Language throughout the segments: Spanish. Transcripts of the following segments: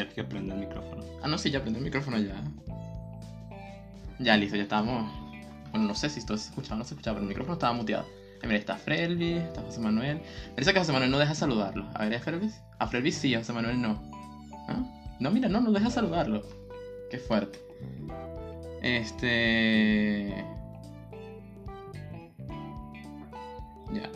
¿Quieres que prenda el micrófono? Ah, no, sí, ya prende el micrófono ya. Ya, listo, ya estamos. Bueno, no sé si esto se escuchaba o no se escuchaba, pero el micrófono estaba muteado. Eh, mira, está Frelvis, está José Manuel. Parece que José Manuel no deja saludarlo. A ver, ¿es Frelvis? A Frelvis sí, a José Manuel no. ¿Ah? No, mira, no, no deja saludarlo. Qué fuerte. Este. Ya.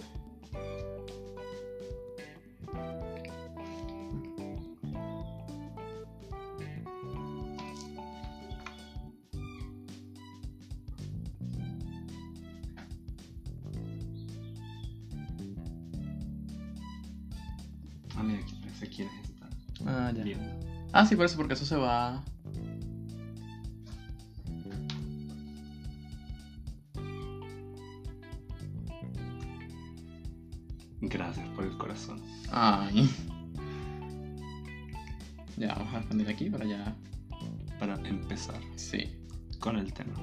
Sí, por eso, porque eso se va. Gracias por el corazón. Ay. Ya, vamos a responder aquí para ya. Para empezar Sí. con el tema.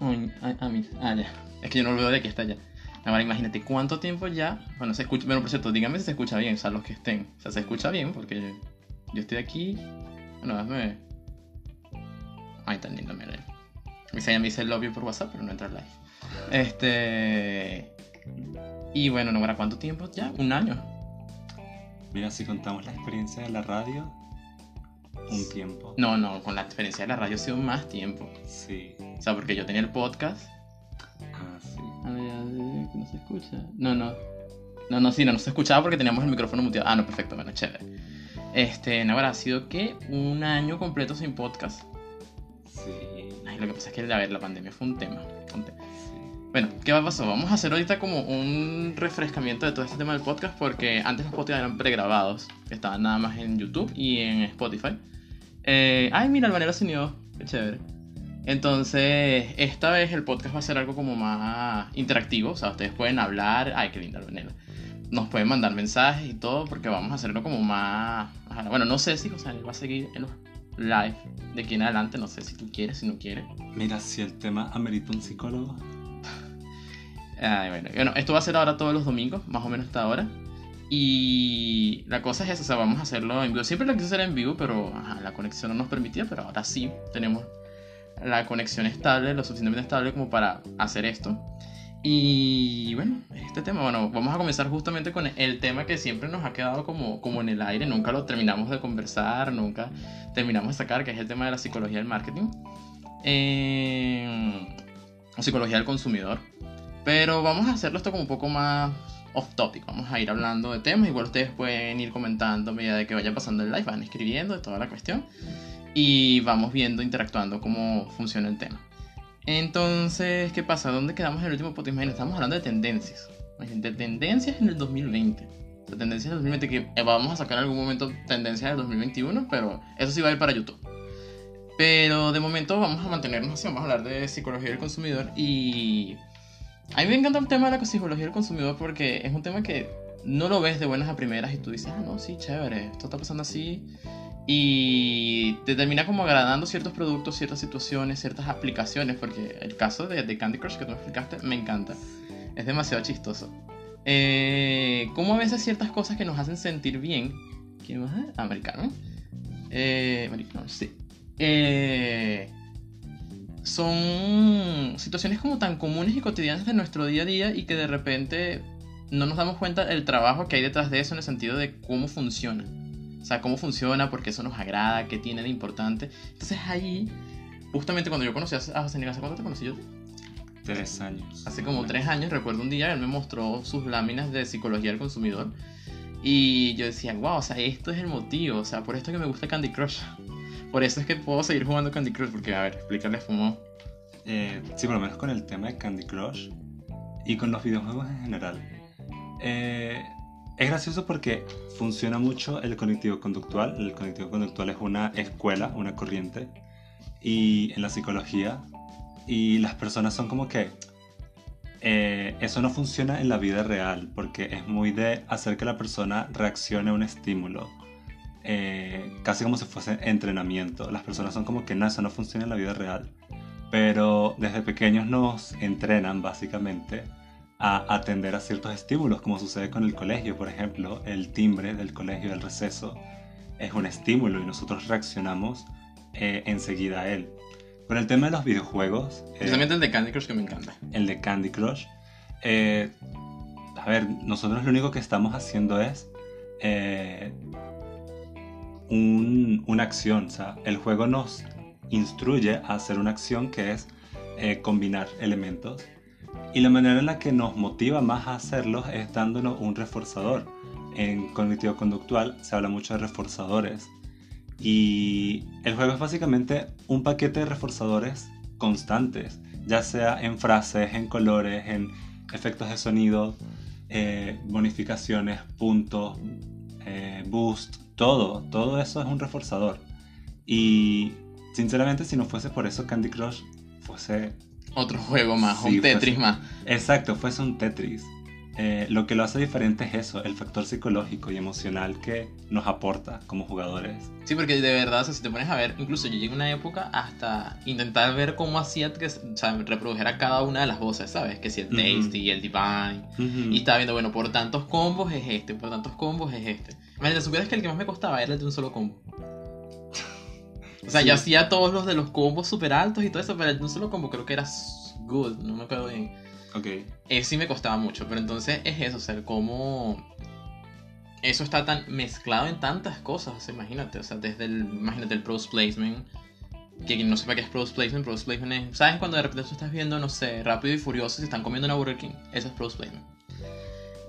Ah. Ah, ya. Es que yo no lo veo de aquí hasta allá. Ahora imagínate cuánto tiempo ya. Bueno, se escucha. Bueno, por cierto, díganme si se escucha bien, o sea, los que estén. O sea, se escucha bien porque yo estoy aquí. Bueno, hazme. Ay, tan lindo, mira. Me dice, me dice el lobby por WhatsApp, pero no entra live. Este. Y bueno, no, ¿para cuánto tiempo ya? Un año. Mira, si contamos la experiencia de la radio, un tiempo. No, no, con la experiencia de la radio ha sido más tiempo. Sí. O sea, porque yo tenía el podcast. Ah, sí. A ver, a ver, que no se escucha. No, no. No, no, sí, no, no se escuchaba porque teníamos el micrófono muteado. Ah, no, perfecto, bueno, chévere. Este, no, ahora ha sido que un año completo sin podcast. Sí. Ay, lo que pasa es que, a ver, la pandemia fue un tema. un tema. Sí. Bueno, ¿qué va a pasar? Vamos a hacer ahorita como un refrescamiento de todo este tema del podcast porque antes los podcasts eran pregrabados, que estaban nada más en YouTube y en Spotify. Eh, ay, mira, el banero se unió, qué chévere. Entonces, esta vez el podcast va a ser algo como más interactivo, o sea, ustedes pueden hablar, ay, qué lindo el banero. Nos pueden mandar mensajes y todo porque vamos a hacerlo como más... Bueno, no sé si José va a seguir en los live de aquí en adelante, no sé si tú quieres, si no quieres. Mira, si el tema amerita un psicólogo. Ay, bueno, bueno, esto va a ser ahora todos los domingos, más o menos hasta ahora. Y la cosa es esa, o sea, vamos a hacerlo en vivo. Siempre lo quise hacer en vivo, pero ajá, la conexión no nos permitía, pero ahora sí tenemos la conexión estable, lo suficientemente estable como para hacer esto. Y bueno, este tema, bueno, vamos a comenzar justamente con el tema que siempre nos ha quedado como, como en el aire, nunca lo terminamos de conversar, nunca terminamos de sacar, que es el tema de la psicología del marketing. Eh, psicología del consumidor. Pero vamos a hacerlo esto como un poco más off topic. Vamos a ir hablando de temas. Igual ustedes pueden ir comentando a medida de que vaya pasando el live. Van escribiendo de toda la cuestión. Y vamos viendo, interactuando cómo funciona el tema. Entonces, ¿qué pasa? ¿Dónde quedamos en el último podcast? Imagínate, Estamos hablando de tendencias. Imagínate, tendencias en el 2020. O sea, tendencias del 2020 que eh, vamos a sacar en algún momento tendencias del 2021, pero eso sí va a ir para YouTube. Pero de momento vamos a mantenernos así, vamos a hablar de psicología del consumidor y a mí me encanta el tema de la psicología del consumidor porque es un tema que no lo ves de buenas a primeras y tú dices, ah, no, sí, chévere, esto está pasando así. Y te termina como agradando ciertos productos, ciertas situaciones, ciertas aplicaciones, porque el caso de, de Candy Crush que tú me explicaste me encanta. Es demasiado chistoso. Eh, como a veces ciertas cosas que nos hacen sentir bien. ¿Quién más? Americano. Eh, americano, sí. Eh, son situaciones como tan comunes y cotidianas de nuestro día a día y que de repente no nos damos cuenta del trabajo que hay detrás de eso en el sentido de cómo funciona. O sea, cómo funciona, porque eso nos agrada, qué tiene de importante. Entonces ahí, justamente cuando yo conocí a José ¿hace cuánto te conocí yo? Tres años. Hace como tres años, recuerdo un día, él me mostró sus láminas de psicología del consumidor. Y yo decía, wow, o sea, esto es el motivo, o sea, por esto es que me gusta Candy Crush. Por eso es que puedo seguir jugando Candy Crush, porque, a ver, explícale, Fumo. Eh, sí, por lo menos con el tema de Candy Crush y con los videojuegos en general. Eh, es gracioso porque funciona mucho el cognitivo conductual. El cognitivo conductual es una escuela, una corriente, y en la psicología. Y las personas son como que eh, eso no funciona en la vida real porque es muy de hacer que la persona reaccione a un estímulo. Eh, casi como si fuese entrenamiento. Las personas son como que no, eso no funciona en la vida real. Pero desde pequeños nos entrenan básicamente a atender a ciertos estímulos, como sucede con el colegio, por ejemplo, el timbre del colegio, del receso, es un estímulo y nosotros reaccionamos eh, enseguida a él. Con el tema de los videojuegos... Eh, Especialmente el de Candy Crush que me encanta. El de Candy Crush. Eh, a ver, nosotros lo único que estamos haciendo es una acción. O sea, el juego nos instruye a hacer una acción que es combinar elementos. Y la manera en la que nos motiva más a hacerlo es dándonos un reforzador. En cognitivo conductual se habla mucho de reforzadores. Y el juego es básicamente un paquete de reforzadores constantes, ya sea en frases, en colores, en efectos de sonido, eh, bonificaciones, puntos, eh, boost, todo, todo eso es un reforzador. Y sinceramente si no fuese por eso Candy Crush fuese... Otro juego más, un Tetris más. Exacto, fuese un Tetris. Eh, lo que lo hace diferente es eso, el factor psicológico y emocional que nos aporta como jugadores. Sí, porque de verdad, si te pones a ver, incluso yo llegué a una época hasta intentar ver cómo hacía que o sea, reprodujera cada una de las voces, ¿sabes? Que si el Tasty, y el Divine. Y estaba viendo, bueno, por tantos combos es este, por tantos combos es este. Imagínate, supieras que el que más me costaba era el de un solo combo. O sea, yo hacía todos los de los combos super altos y todo eso, pero un solo combo creo que era good, no me acuerdo bien. Ok. Eh, sí me costaba mucho, pero entonces es eso, o sea, cómo eso está tan mezclado en tantas cosas, imagínate, o sea, desde el, imagínate el Pros Placement, que quien no sepa qué es Pros Placement, Pros Placement es, ¿sabes cuando de repente tú estás viendo, no sé, Rápido y Furioso y están comiendo una Burger King? Eso es Pros Placement.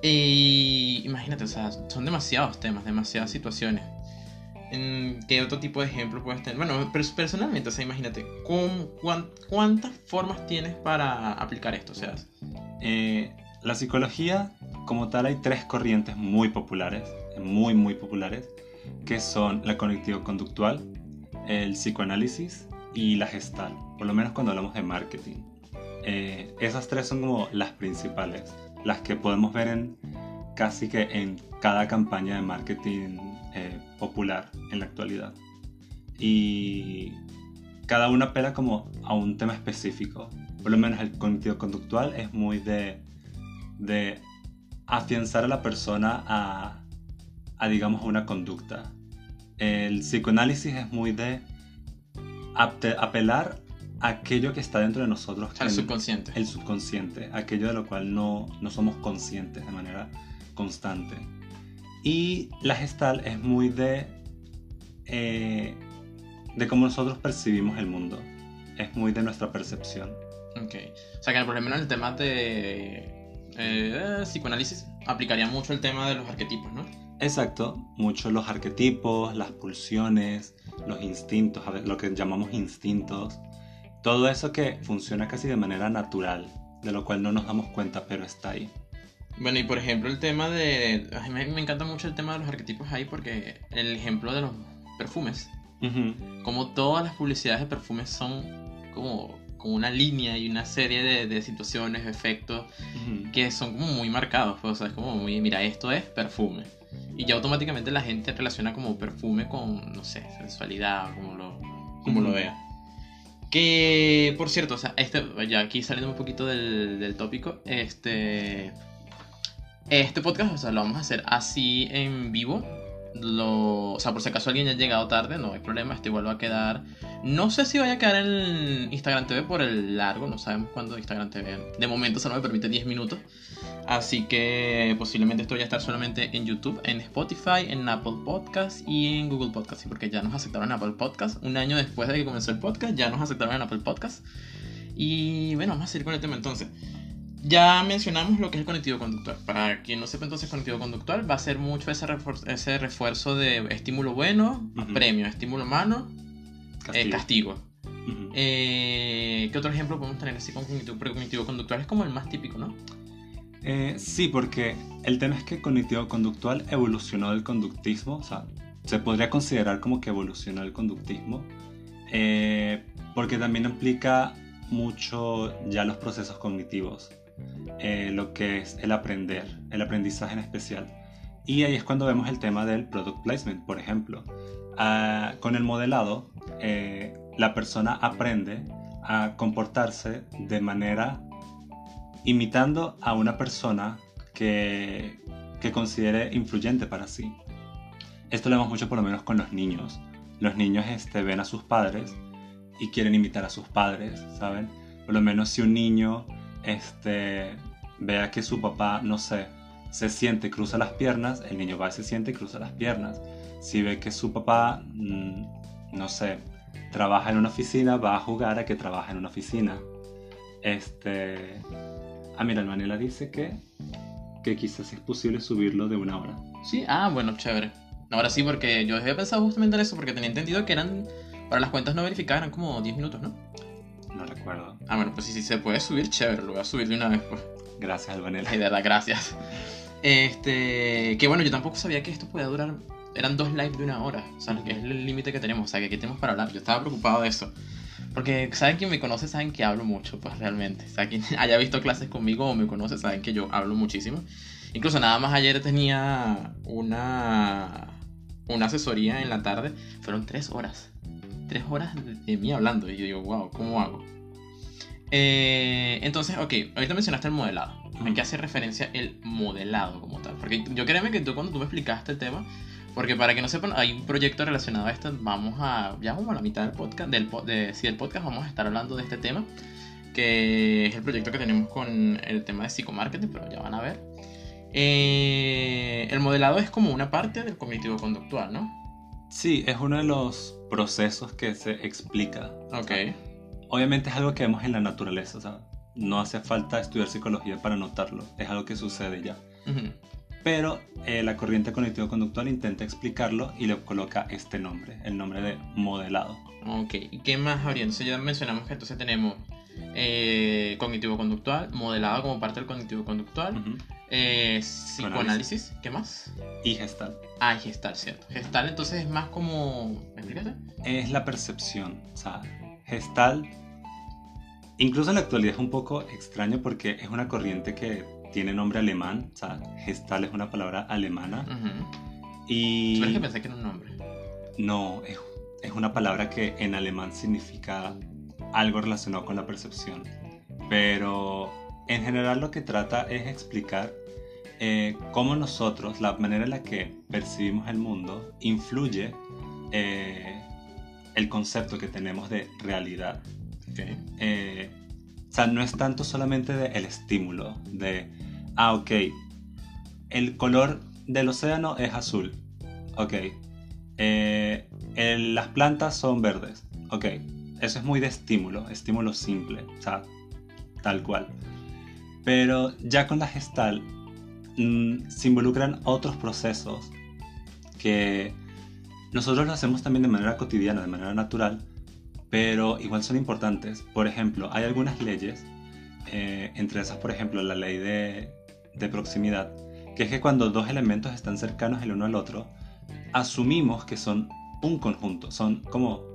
Y imagínate, o sea, son demasiados temas, demasiadas situaciones. ¿Qué otro tipo de ejemplo puedes tener? Bueno, personalmente, o sea, imagínate, ¿cuántas formas tienes para aplicar esto? O sea, eh, la psicología, como tal, hay tres corrientes muy populares, muy, muy populares, que son la cognitivo-conductual, el psicoanálisis y la gestal, por lo menos cuando hablamos de marketing. Eh, esas tres son como las principales, las que podemos ver en casi que en cada campaña de marketing eh, popular en la actualidad. Y cada una apela como a un tema específico. Por lo menos el cognitivo conductual es muy de, de afianzar a la persona a, a, digamos, una conducta. El psicoanálisis es muy de apelar a aquello que está dentro de nosotros. El subconsciente. El subconsciente, aquello de lo cual no, no somos conscientes de manera constante. Y la gestal es muy de, eh, de cómo nosotros percibimos el mundo. Es muy de nuestra percepción. Ok. O sea que por ejemplo en el tema de eh, psicoanálisis aplicaría mucho el tema de los arquetipos, ¿no? Exacto. Mucho los arquetipos, las pulsiones, los instintos, lo que llamamos instintos. Todo eso que funciona casi de manera natural, de lo cual no nos damos cuenta, pero está ahí. Bueno, y por ejemplo el tema de... A mí me encanta mucho el tema de los arquetipos ahí porque el ejemplo de los perfumes. Como todas las publicidades de perfumes son como, como una línea y una serie de, de situaciones, efectos que son como muy marcados. Pues, o sea, es como muy, mira, esto es perfume. Y ya automáticamente la gente relaciona como perfume con, no sé, sensualidad, como lo, como lo vea. Que, por cierto, o sea, este, ya aquí saliendo un poquito del, del tópico, este este podcast, o sea, lo vamos a hacer así en vivo. O sea, por si acaso alguien ya llegado tarde, no hay problema, este igual va a quedar. No sé si vaya a quedar en Instagram TV por el largo, no sabemos cuándo Instagram TV. De momento solo me permite 10 minutos. Así que posiblemente esto vaya a estar solamente en YouTube, en Spotify, en Apple Podcast y en Google Podcast. Porque ya nos aceptaron en Apple Podcast. Un año después de que comenzó el podcast, ya nos aceptaron en Apple Podcast. Y bueno, vamos a seguir con el tema entonces. Ya mencionamos lo que es el conectivo conductual. Para quien no sepa entonces conectivo conductual, va a ser mucho ese, refuerzo, ese refuerzo de estímulo bueno, premio, estímulo malo, castigo. castigo. Eh, ¿Qué otro ejemplo podemos tener así con cognitivo, conductual? Es como el más típico, ¿no? Eh, sí, porque el tema es que cognitivo conductual evolucionó del conductismo, o sea, se podría considerar como que evolucionó el conductismo, eh, porque también implica mucho ya los procesos cognitivos eh, lo que es el aprender, el aprendizaje en especial. Y ahí es cuando vemos el tema del product placement, por ejemplo. Ah, con el modelado, eh, la persona aprende a comportarse de manera imitando a una persona que, que considere influyente para sí. Esto lo vemos mucho por lo menos con los niños. Los niños este, ven a sus padres y quieren imitar a sus padres, ¿saben? Por lo menos si un niño este, vea que su papá, no sé, se siente, cruza las piernas, el niño va y se siente cruza las piernas. Si ve que su papá, mm, no sé, trabaja en una oficina, va a jugar a que trabaja en una oficina. Este... Ah, mira, el Manela dice que, que quizás es posible subirlo de una hora. Sí, ah, bueno, chévere. Ahora sí, porque yo había pensado justamente en eso, porque tenía entendido que eran, para las cuentas no verificadas, eran como 10 minutos, ¿no? No recuerdo. Ah, bueno, pues sí, sí se puede subir, chévere, lo voy a subir de una vez, pues. Gracias, Albanela. Ay, de verdad, gracias. Este, que bueno, yo tampoco sabía que esto podía durar, eran dos lives de una hora, o sea, que es el límite que tenemos, o sea, que aquí tenemos para hablar. Yo estaba preocupado de eso. Porque saben quien me conoce, saben que hablo mucho, pues realmente. O sea, quien haya visto clases conmigo o me conoce, saben que yo hablo muchísimo. Incluso nada más ayer tenía una, una asesoría en la tarde. Fueron tres horas. Tres horas de mí hablando. Y yo digo, wow, ¿cómo hago? Eh, entonces, ok, ahorita mencionaste el modelado. ¿A qué hace referencia el modelado como tal? Porque yo créeme que tú cuando tú me explicaste el tema, porque para que no sepan, hay un proyecto relacionado a esto, vamos a, ya como a la mitad del podcast, del, de, sí, del podcast vamos a estar hablando de este tema, que es el proyecto que tenemos con el tema de psicomarketing, pero ya van a ver. Eh, el modelado es como una parte del cognitivo conductual, ¿no? Sí, es uno de los procesos que se explica. Ok. Obviamente es algo que vemos en la naturaleza, o sea, no hace falta estudiar psicología para notarlo, es algo que sucede ya. Pero eh, la corriente cognitivo-conductual intenta explicarlo y le coloca este nombre, el nombre de modelado. Ok, ¿y qué más habría? Entonces ya mencionamos que entonces tenemos eh, cognitivo-conductual, modelado como parte del cognitivo-conductual, Ujú. eh, psicoanálisis, ¿qué más? Y gestal. Ah, gestal, ¿cierto? Gestal entonces es más como... ¿Me explicaste? Es la percepción, o sea, gestal. Incluso en la actualidad es un poco extraño porque es una corriente que tiene nombre alemán, o sea, gestal es una palabra alemana. Ujú. Y que pensé que era un nombre. no, es, es una palabra que en alemán significa algo relacionado con la percepción. Pero en general lo que trata es explicar eh, cómo nosotros, la manera en la que percibimos el mundo, influye eh, el concepto que tenemos de realidad. Eh, o sea, no es tanto solamente de el estímulo, de, ah, ok, el color del océano es azul, ok, eh, las plantas son verdes, ok, eso es muy de estímulo, estímulo simple, o sea, tal cual. Pero ya con la gestal mm, se involucran otros procesos que nosotros lo hacemos también de manera cotidiana, de manera natural, pero igual son importantes. Por ejemplo, hay algunas leyes, eh, entre esas, por ejemplo, la ley de, de proximidad, que es que cuando dos elementos están cercanos el uno al otro, asumimos que son un conjunto, son como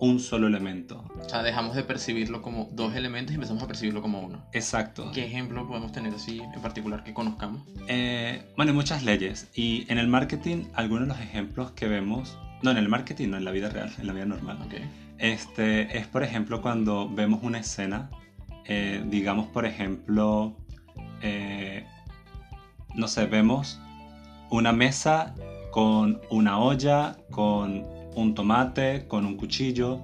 un solo elemento. O sea, dejamos de percibirlo como dos elementos y empezamos a percibirlo como uno. Exacto. ¿Qué ejemplo podemos tener así en particular que conozcamos? Eh, bueno, hay muchas leyes y en el marketing algunos de los ejemplos que vemos, no en el marketing, no en la vida real, en la vida normal, Ok. Este es, por ejemplo, cuando vemos una escena, eh, digamos, por ejemplo, eh, no sé, vemos una mesa con una olla, con un tomate, con un cuchillo,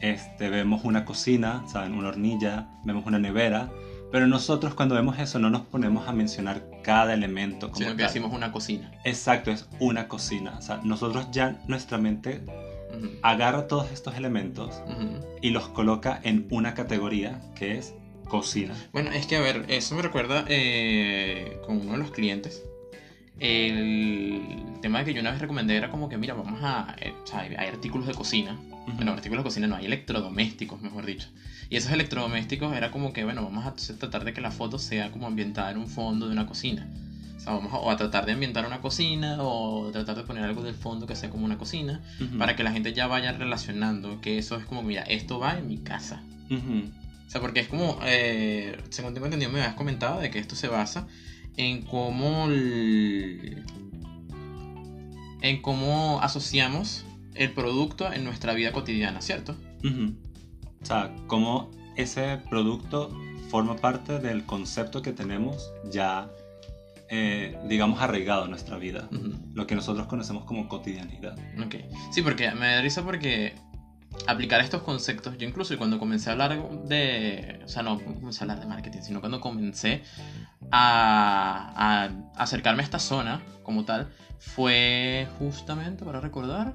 este, vemos una cocina, ¿saben? Una hornilla, vemos una nevera, pero nosotros cuando vemos eso no nos ponemos a mencionar cada elemento como Sino que decimos una cocina. Exacto, es una cocina. O sea, nosotros ya, nuestra mente agarra todos estos elementos y los coloca en una categoría que es cocina. Bueno, es que a ver, eso me recuerda eh, con uno de los clientes. El tema que yo una vez recomendé era como que, mira, vamos a. eh, o sea, hay hay artículos de cocina. Bueno, artículos de cocina no, hay electrodomésticos, mejor dicho. Y esos electrodomésticos era como que, bueno, vamos a tratar de que la foto sea como ambientada en un fondo de una cocina. O sea, vamos a, o a tratar de ambientar una cocina o tratar de poner algo del fondo que sea como una cocina Ujú. para que la gente ya vaya relacionando que eso es como, mira, esto va en mi casa. Ujú. O sea, porque es como, eh, según tengo entendido, me habías comentado de que esto se basa en cómo, el- en cómo asociamos el producto en nuestra vida cotidiana, ¿cierto? O sea, cómo ese producto forma parte del concepto que tenemos ya, eh, digamos, arraigado en nuestra vida. Lo que nosotros conocemos como cotidianidad. Ok. Sí, porque me da risa porque aplicar estos conceptos, yo incluso cuando comencé a hablar de, o sea, no comencé a hablar de marketing, sino cuando comencé a, acercarme a esta zona como tal, fue justamente, para recordar,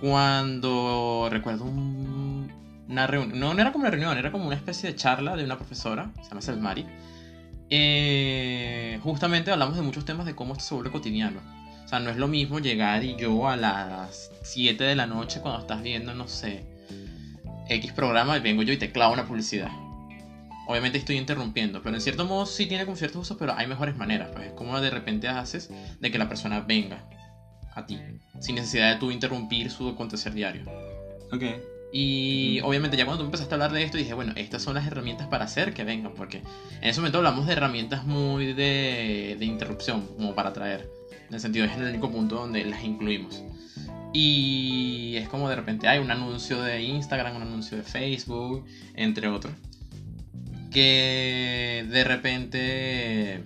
cuando recuerdo un- una reunión, no, no era como una reunión, era como una especie de charla de una profesora, se llama Selmari. Eh, justamente hablamos de muchos temas de cómo esto se vuelve cotidiano. O sea, no es lo mismo llegar y yo a las 7 de la noche cuando estás viendo, no sé, X programa y vengo yo y te clavo una publicidad. Obviamente estoy interrumpiendo, pero en cierto modo sí tiene como ciertos usos, pero hay mejores maneras. Pues es como de repente haces de que la persona venga a ti, sin necesidad de tú interrumpir su acontecer diario. Ok. Y obviamente ya cuando tú empezaste a hablar de esto dije, bueno, estas son las herramientas para hacer que vengan, porque en ese momento hablamos de herramientas muy de, de interrupción, como para traer. En el sentido, es el único punto donde las incluimos. Y es como de repente hay un anuncio de Instagram, un anuncio de Facebook, entre otros. Que de repente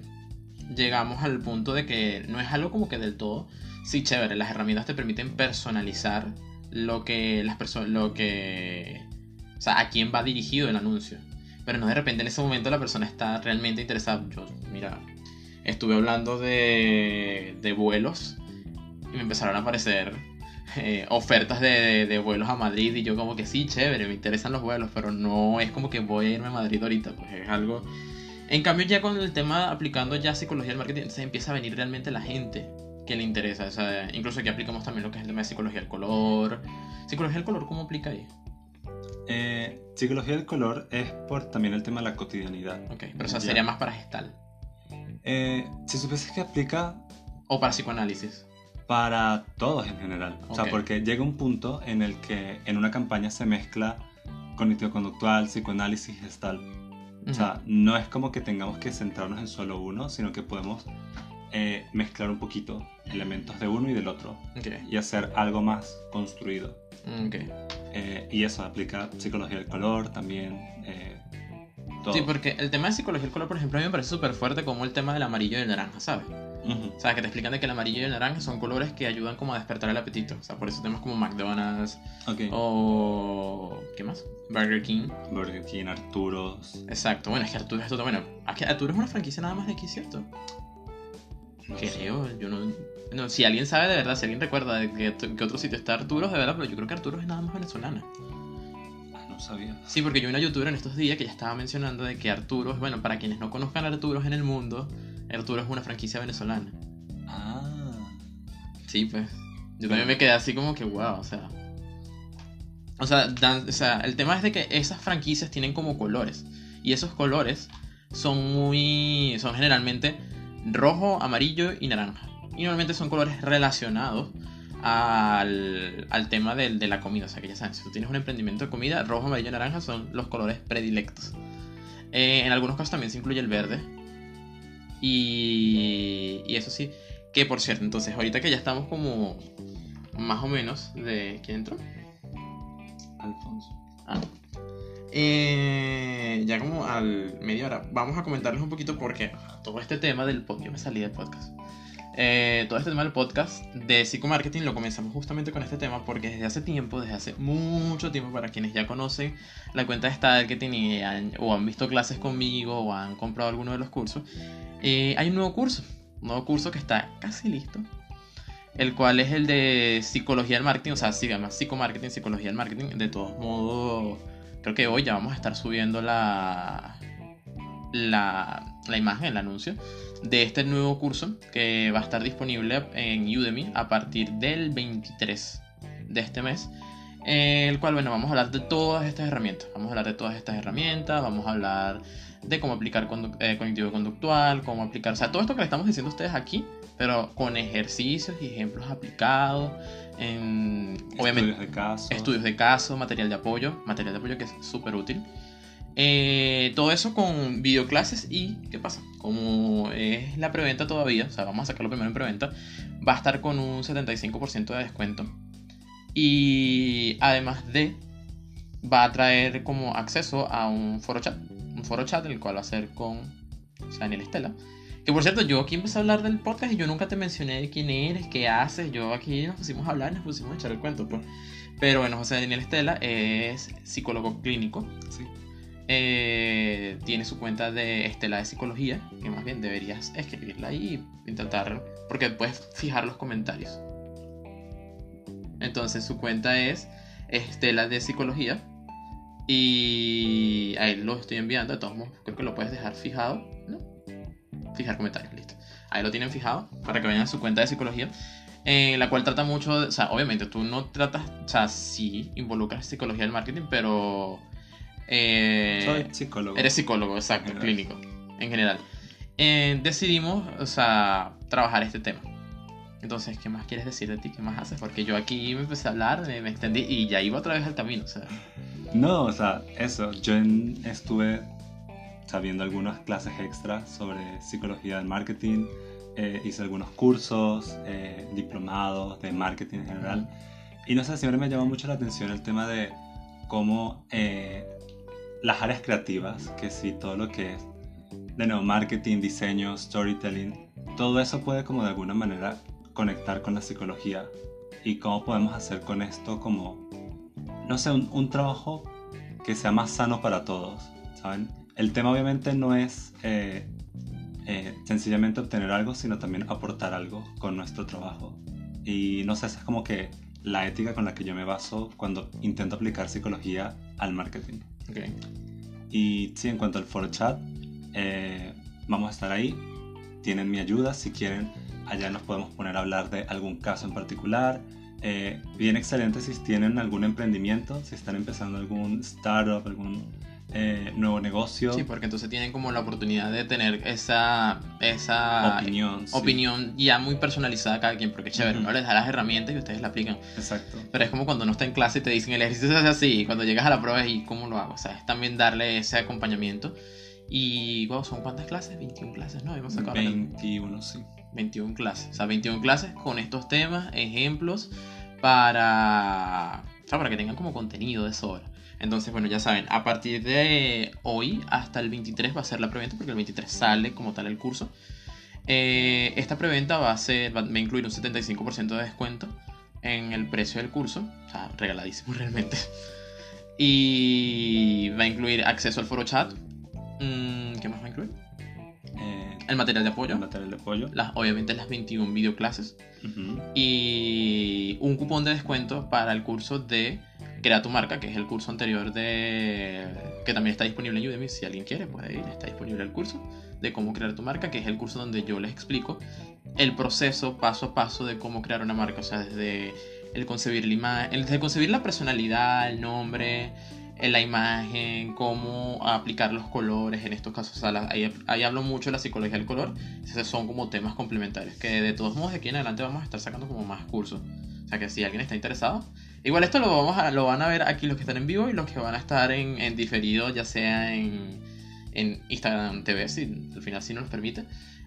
llegamos al punto de que no es algo como que del todo. Sí, chévere, las herramientas te permiten personalizar lo que las personas, lo que, o sea, a quién va dirigido el anuncio. Pero no de repente en ese momento la persona está realmente interesada. Yo, mira, estuve hablando de, de vuelos y me empezaron a aparecer eh, ofertas de, de- de vuelos a Madrid y yo como que sí, chévere, me interesan los vuelos, pero no es como que voy a irme a Madrid ahorita, pues es algo... En cambio ya con el tema aplicando ya psicología del marketing, se empieza a venir realmente la gente que le interesa. O sea, incluso aquí aplicamos también lo que es el tema de psicología del color. Psicología del color, ¿cómo aplica ahí? Eh, psicología del color es por también el tema de la cotidianidad. Ok, pero o sea, Ya. sería más para gestal. Eh, si supieses que aplica O para psicoanálisis. para todos en general. O sea, porque llega un punto en el que en una campaña se mezcla cognitivo-conductual, psicoanálisis, gestal. O sea, no es como que tengamos que centrarnos en solo uno, sino que podemos eh, mezclar un poquito elementos de uno y del otro Ok, y hacer algo más construido. ok. Eh, y eso aplica psicología del color también. eh, todo. Sí, porque el tema de psicología del color, por ejemplo, a mí me parece súper fuerte como el tema del amarillo y el naranja, ¿sabes? Ujú. O sea, que te explican de que el amarillo y el naranja son colores que ayudan como a despertar el apetito. O sea, por eso temas como McDonald's Ok. o... ¿Qué más? Burger King. Burger King, Arturos. Exacto. Bueno, es que Arturo es todo... Bueno, es que Arturo es una franquicia nada más de aquí, ¿cierto? no sé. Creo, yo no, no... Si alguien sabe de verdad, si alguien recuerda de que, que otro sitio está Arturo, de verdad, pero yo creo que Arturo es nada más venezolana. No sabía. Sí, porque yo vi una youtuber en estos días que ya estaba mencionando de que Arturo, bueno, para quienes no conozcan a Arturos en el mundo, Arturo es una franquicia venezolana. Ah. Sí, pues. Yo también me quedé así como que, wow, o sea. O sea, dan- o sea, el tema es de que esas franquicias tienen como colores. Y esos colores son muy. son generalmente rojo, amarillo y naranja. Y normalmente son colores relacionados al, al tema del- de la comida. O sea, que ya saben, si tú tienes un emprendimiento de comida, rojo, amarillo y naranja son los colores predilectos. Eh, en algunos casos también se incluye el verde. Y, y eso sí, que por cierto, entonces ahorita que ya estamos como más o menos de... ¿Quién entró? Alfonso. Ah. Eh, ya como al media hora, vamos a comentarles un poquito porque todo este tema del podcast, yo me salí del podcast. Eh, todo este tema del podcast de psicomarketing lo comenzamos justamente con este tema porque desde hace tiempo, desde hace mucho tiempo, para quienes ya conocen la cuenta de Starketing y han- o han visto clases conmigo o han comprado alguno de los cursos, eh, hay un nuevo curso, un nuevo curso que está casi listo, el cual es el de psicología del marketing, o sea, se llama psicomarketing, psicología del marketing. De todos modos, creo que hoy ya vamos a estar subiendo la, la, la imagen, el anuncio de este nuevo curso que va a estar disponible en Udemy a partir del 23 de este mes. El cual, bueno, vamos a hablar de todas estas herramientas. Vamos a hablar de todas estas herramientas, vamos a hablar de cómo aplicar eh, cognitivo conductual, cómo aplicar, o sea, todo esto que le estamos diciendo a ustedes aquí, pero con ejercicios y ejemplos aplicados, en, obviamente, Estudios de caso. estudios de caso, material de apoyo, material de apoyo que es súper útil. Eh, todo eso con videoclases y ¿qué pasa? Como es la preventa todavía, o sea, vamos a sacarlo primero en preventa, va a estar con un 75% de descuento. Y además de, va a traer como acceso a un foro chat, un foro chat el cual va a ser con Daniel Estela. Que por cierto, yo aquí empecé a hablar del podcast y yo nunca te mencioné quién eres, qué haces. Yo aquí nos pusimos a hablar, nos pusimos a echar el cuento. Pues. Pero bueno, José Daniel Estela es psicólogo clínico. Sí. Eh, tiene su cuenta de Estela de Psicología, que más bien deberías escribirla ahí y intentar, porque puedes fijar los comentarios. Entonces su cuenta es Estela de Psicología y ahí lo estoy enviando, de todos modos creo que lo puedes dejar fijado, ¿no? Fijar comentarios, listo. Ahí lo tienen fijado para que vayan a su cuenta de psicología en la cual trata mucho, o sea, obviamente tú no tratas, o sea, sí involucras psicología del marketing, pero eh, Soy psicólogo. Eres psicólogo, exacto, clínico, en general. Eh, decidimos, o sea, trabajar este tema. Entonces, ¿qué más quieres decir de ti? ¿Qué más haces? Porque yo aquí me empecé a hablar, me, extendí y ya iba otra vez al camino, o sea. No, o sea, eso. Yo estuve sabiendo algunas clases extras sobre psicología del marketing. Eh, hice algunos cursos, diplomados de marketing en general. Y no sé, siempre me llama mucho la atención el tema de cómo las áreas creativas, que sí, todo lo que es, de nuevo, marketing, diseño, storytelling, todo eso puede como de alguna manera conectar con la psicología y cómo podemos hacer con esto como, no sé, un, trabajo que sea más sano para todos, ¿saben? El tema obviamente no es eh, eh, sencillamente obtener algo, sino también aportar algo con nuestro trabajo. Y no sé, esa es como que la ética con la que yo me baso cuando intento aplicar psicología al marketing. Okay. Y sí, en cuanto al foro chat, eh, vamos a estar ahí. Tienen mi ayuda si quieren. Allá nos podemos poner a hablar de algún caso en particular. Eh, bien excelente si tienen algún emprendimiento, si están empezando algún startup, algún eh, nuevo negocio. Sí, porque entonces tienen como la oportunidad de tener esa, esa opinión, opinión ya muy personalizada cada quien, porque chévere, uno les da las herramientas y ustedes la aplican. Exacto. Pero es como cuando no está en clase y te dicen el ejercicio es así, y cuando llegas a la prueba y cómo lo hago, o sea, es también darle ese acompañamiento. Y, wow, ¿son cuántas clases? 21 clases, ¿no? Hemos sacado 21, sí. 21 clases, o sea, 21 clases con estos temas, ejemplos, para, o sea, para que tengan como contenido de sobra. Entonces, bueno, ya saben, a partir de hoy hasta el 23 va a ser la preventa, porque el 23 sale como tal el curso. Eh, esta preventa va a, ser, va a incluir un 75% de descuento en el precio del curso, o sea, regaladísimo realmente. Y va a incluir acceso al foro chat. Mm, ¿Qué más va a incluir? Eh, el material de apoyo. El material de apoyo. Las, obviamente las 21 videoclases. Y un cupón de descuento para el curso de Crea tu marca, que es el curso anterior de que también está disponible en Udemy, si alguien quiere puede ir, está disponible el curso de cómo crear tu marca, que es el curso donde yo les explico el proceso paso a paso de cómo crear una marca, o sea, desde el concebir la imagen, desde concebir la personalidad, el nombre, eh, la imagen, cómo aplicar los colores en estos casos. O sea, ahí, ahí, hablo mucho de la psicología del color. Esos son como temas complementarios que de todos modos de aquí en adelante vamos a estar sacando como más cursos. O sea que si alguien está interesado, Igual esto lo, vamos a, lo van a ver aquí los que están en vivo y los que van a estar en, en diferido, ya sea en, en Instagram TV, si al final si nos permite,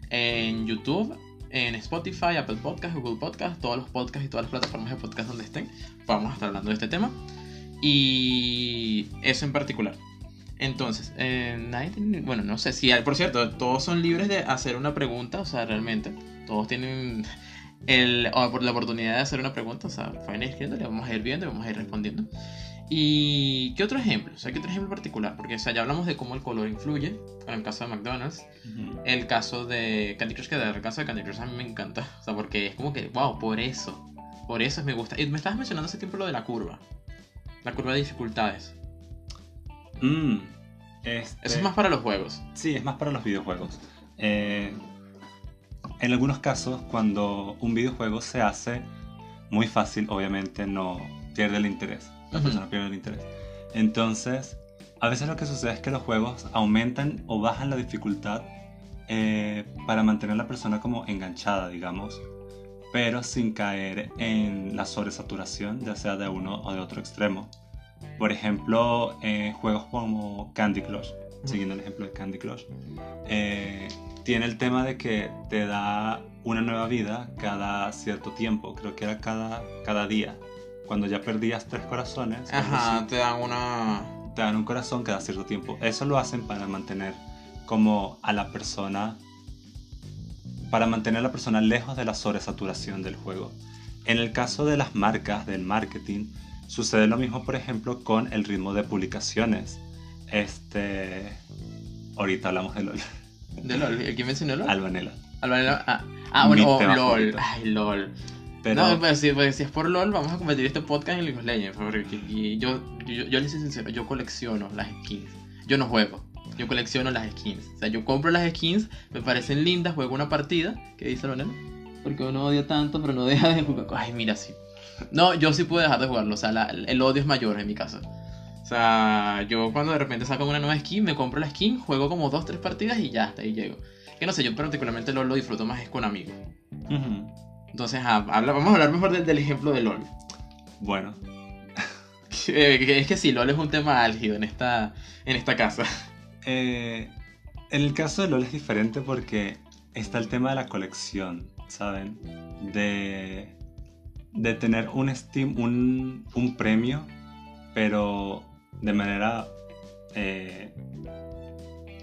en YouTube, en Spotify, Apple Podcast, Google Podcast, todos los podcasts y todas las plataformas de podcast donde estén, vamos a estar hablando de este tema. Y eso en particular. Entonces, eh, bueno, no sé si, por cierto, todos son libres de hacer una pregunta, o sea, realmente, todos tienen el, por la oportunidad de hacer una pregunta, o sea, vayan escribiendo, le vamos a ir viendo y vamos a ir respondiendo. ¿Y qué otro ejemplo? O sea, ¿qué otro ejemplo particular? Porque o sea, ya hablamos de cómo el color influye, en el caso de McDonald's, el caso de Candy Crush, que el caso de Candy Crush a mí me encanta, o sea, porque es como que, wow, por eso, por eso me gusta. Y me estabas mencionando hace tiempo lo de la curva, la curva de dificultades. Mm, Eso es más para los juegos. Sí, es más para los videojuegos. Eh, en algunos casos, cuando un videojuego se hace muy fácil, obviamente no pierde el interés. La persona pierde el interés. Entonces, a veces lo que sucede es que los juegos aumentan o bajan la dificultad eh, para mantener a la persona como enganchada, digamos, pero sin caer en la sobresaturación, ya sea de uno o de otro extremo. Por ejemplo, eh, juegos como Candy Crush, siguiendo el ejemplo de Candy Crush, eh, tiene el tema de que te da una nueva vida cada cierto tiempo, creo que era cada, cada día. Cuando ya perdías tres corazones, Ajá, así, te dan una... te dan un corazón cada cierto tiempo. Eso lo hacen para mantener como a la persona, para mantener a la persona lejos de la sobresaturación del juego. En el caso de las marcas, del marketing, sucede lo mismo, por ejemplo, con el ritmo de publicaciones. Este, ahorita hablamos de LOL, ¿De LOL? ¿El que mencionó LOL? Albanela. Albanela- Ah, ah, bueno, oh, LOL. Ay, LOL. Pero No, pues si, pues, si es por LOL, vamos a convertir este podcast en League of Legends. Porque y yo, yo, yo les soy sincero, yo colecciono las skins. Yo no juego, yo colecciono las skins. O sea, yo compro las skins, me parecen lindas, juego una partida. ¿Qué dice Albanela? Porque uno odia tanto, pero no deja de jugar. Ay, mira, sí. No, yo sí puedo dejar de jugarlo. O sea, la- el odio es mayor en mi caso. O sea, yo cuando de repente saco una nueva skin, me compro la skin, juego como dos, tres partidas y ya, hasta ahí llego. Que no sé, yo particularmente LOL lo disfruto más es con amigos. Entonces, ah, habla- vamos a hablar mejor del, del ejemplo de LOL. bueno, es que sí, LOL es un tema álgido en esta, en esta casa. Eh, en el caso de LOL es diferente porque está el tema de la colección, ¿saben? De, de tener un, Steam, un, un premio, pero de manera... eh,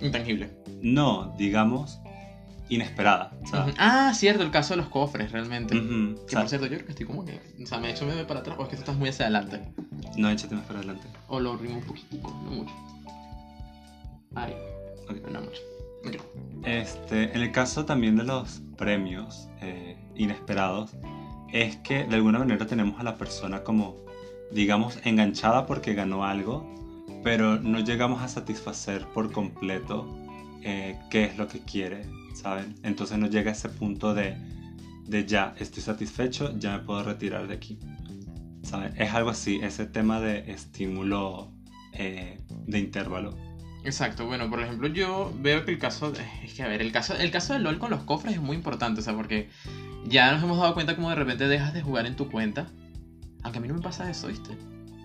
Intangible. no, digamos, inesperada. ¿sabes? Ah, cierto, el caso de los cofres, realmente. Que por cierto, yo creo que estoy como que. O sea, me he hecho meme para atrás, o es que tú estás muy hacia adelante. No, échate más para adelante. O lo rimo un poquitico, no mucho. Ahí, Ok. pero no mucho. Ok. Este, en el caso también de los premios eh, inesperados, es que de alguna manera tenemos a la persona como, digamos, enganchada porque ganó algo, pero no llegamos a satisfacer por completo eh, qué es lo que quiere, ¿saben? Entonces no llega a ese punto de, de ya, estoy satisfecho, ya me puedo retirar de aquí, ¿saben? Es algo así, ese tema de estímulo eh, de intervalo. Exacto, bueno, por ejemplo, yo veo que el caso, es que a ver, el caso, el caso de LOL con los cofres es muy importante, o sea, porque ya nos hemos dado cuenta como de repente dejas de jugar en tu cuenta, aunque a mí no me pasa eso, ¿viste?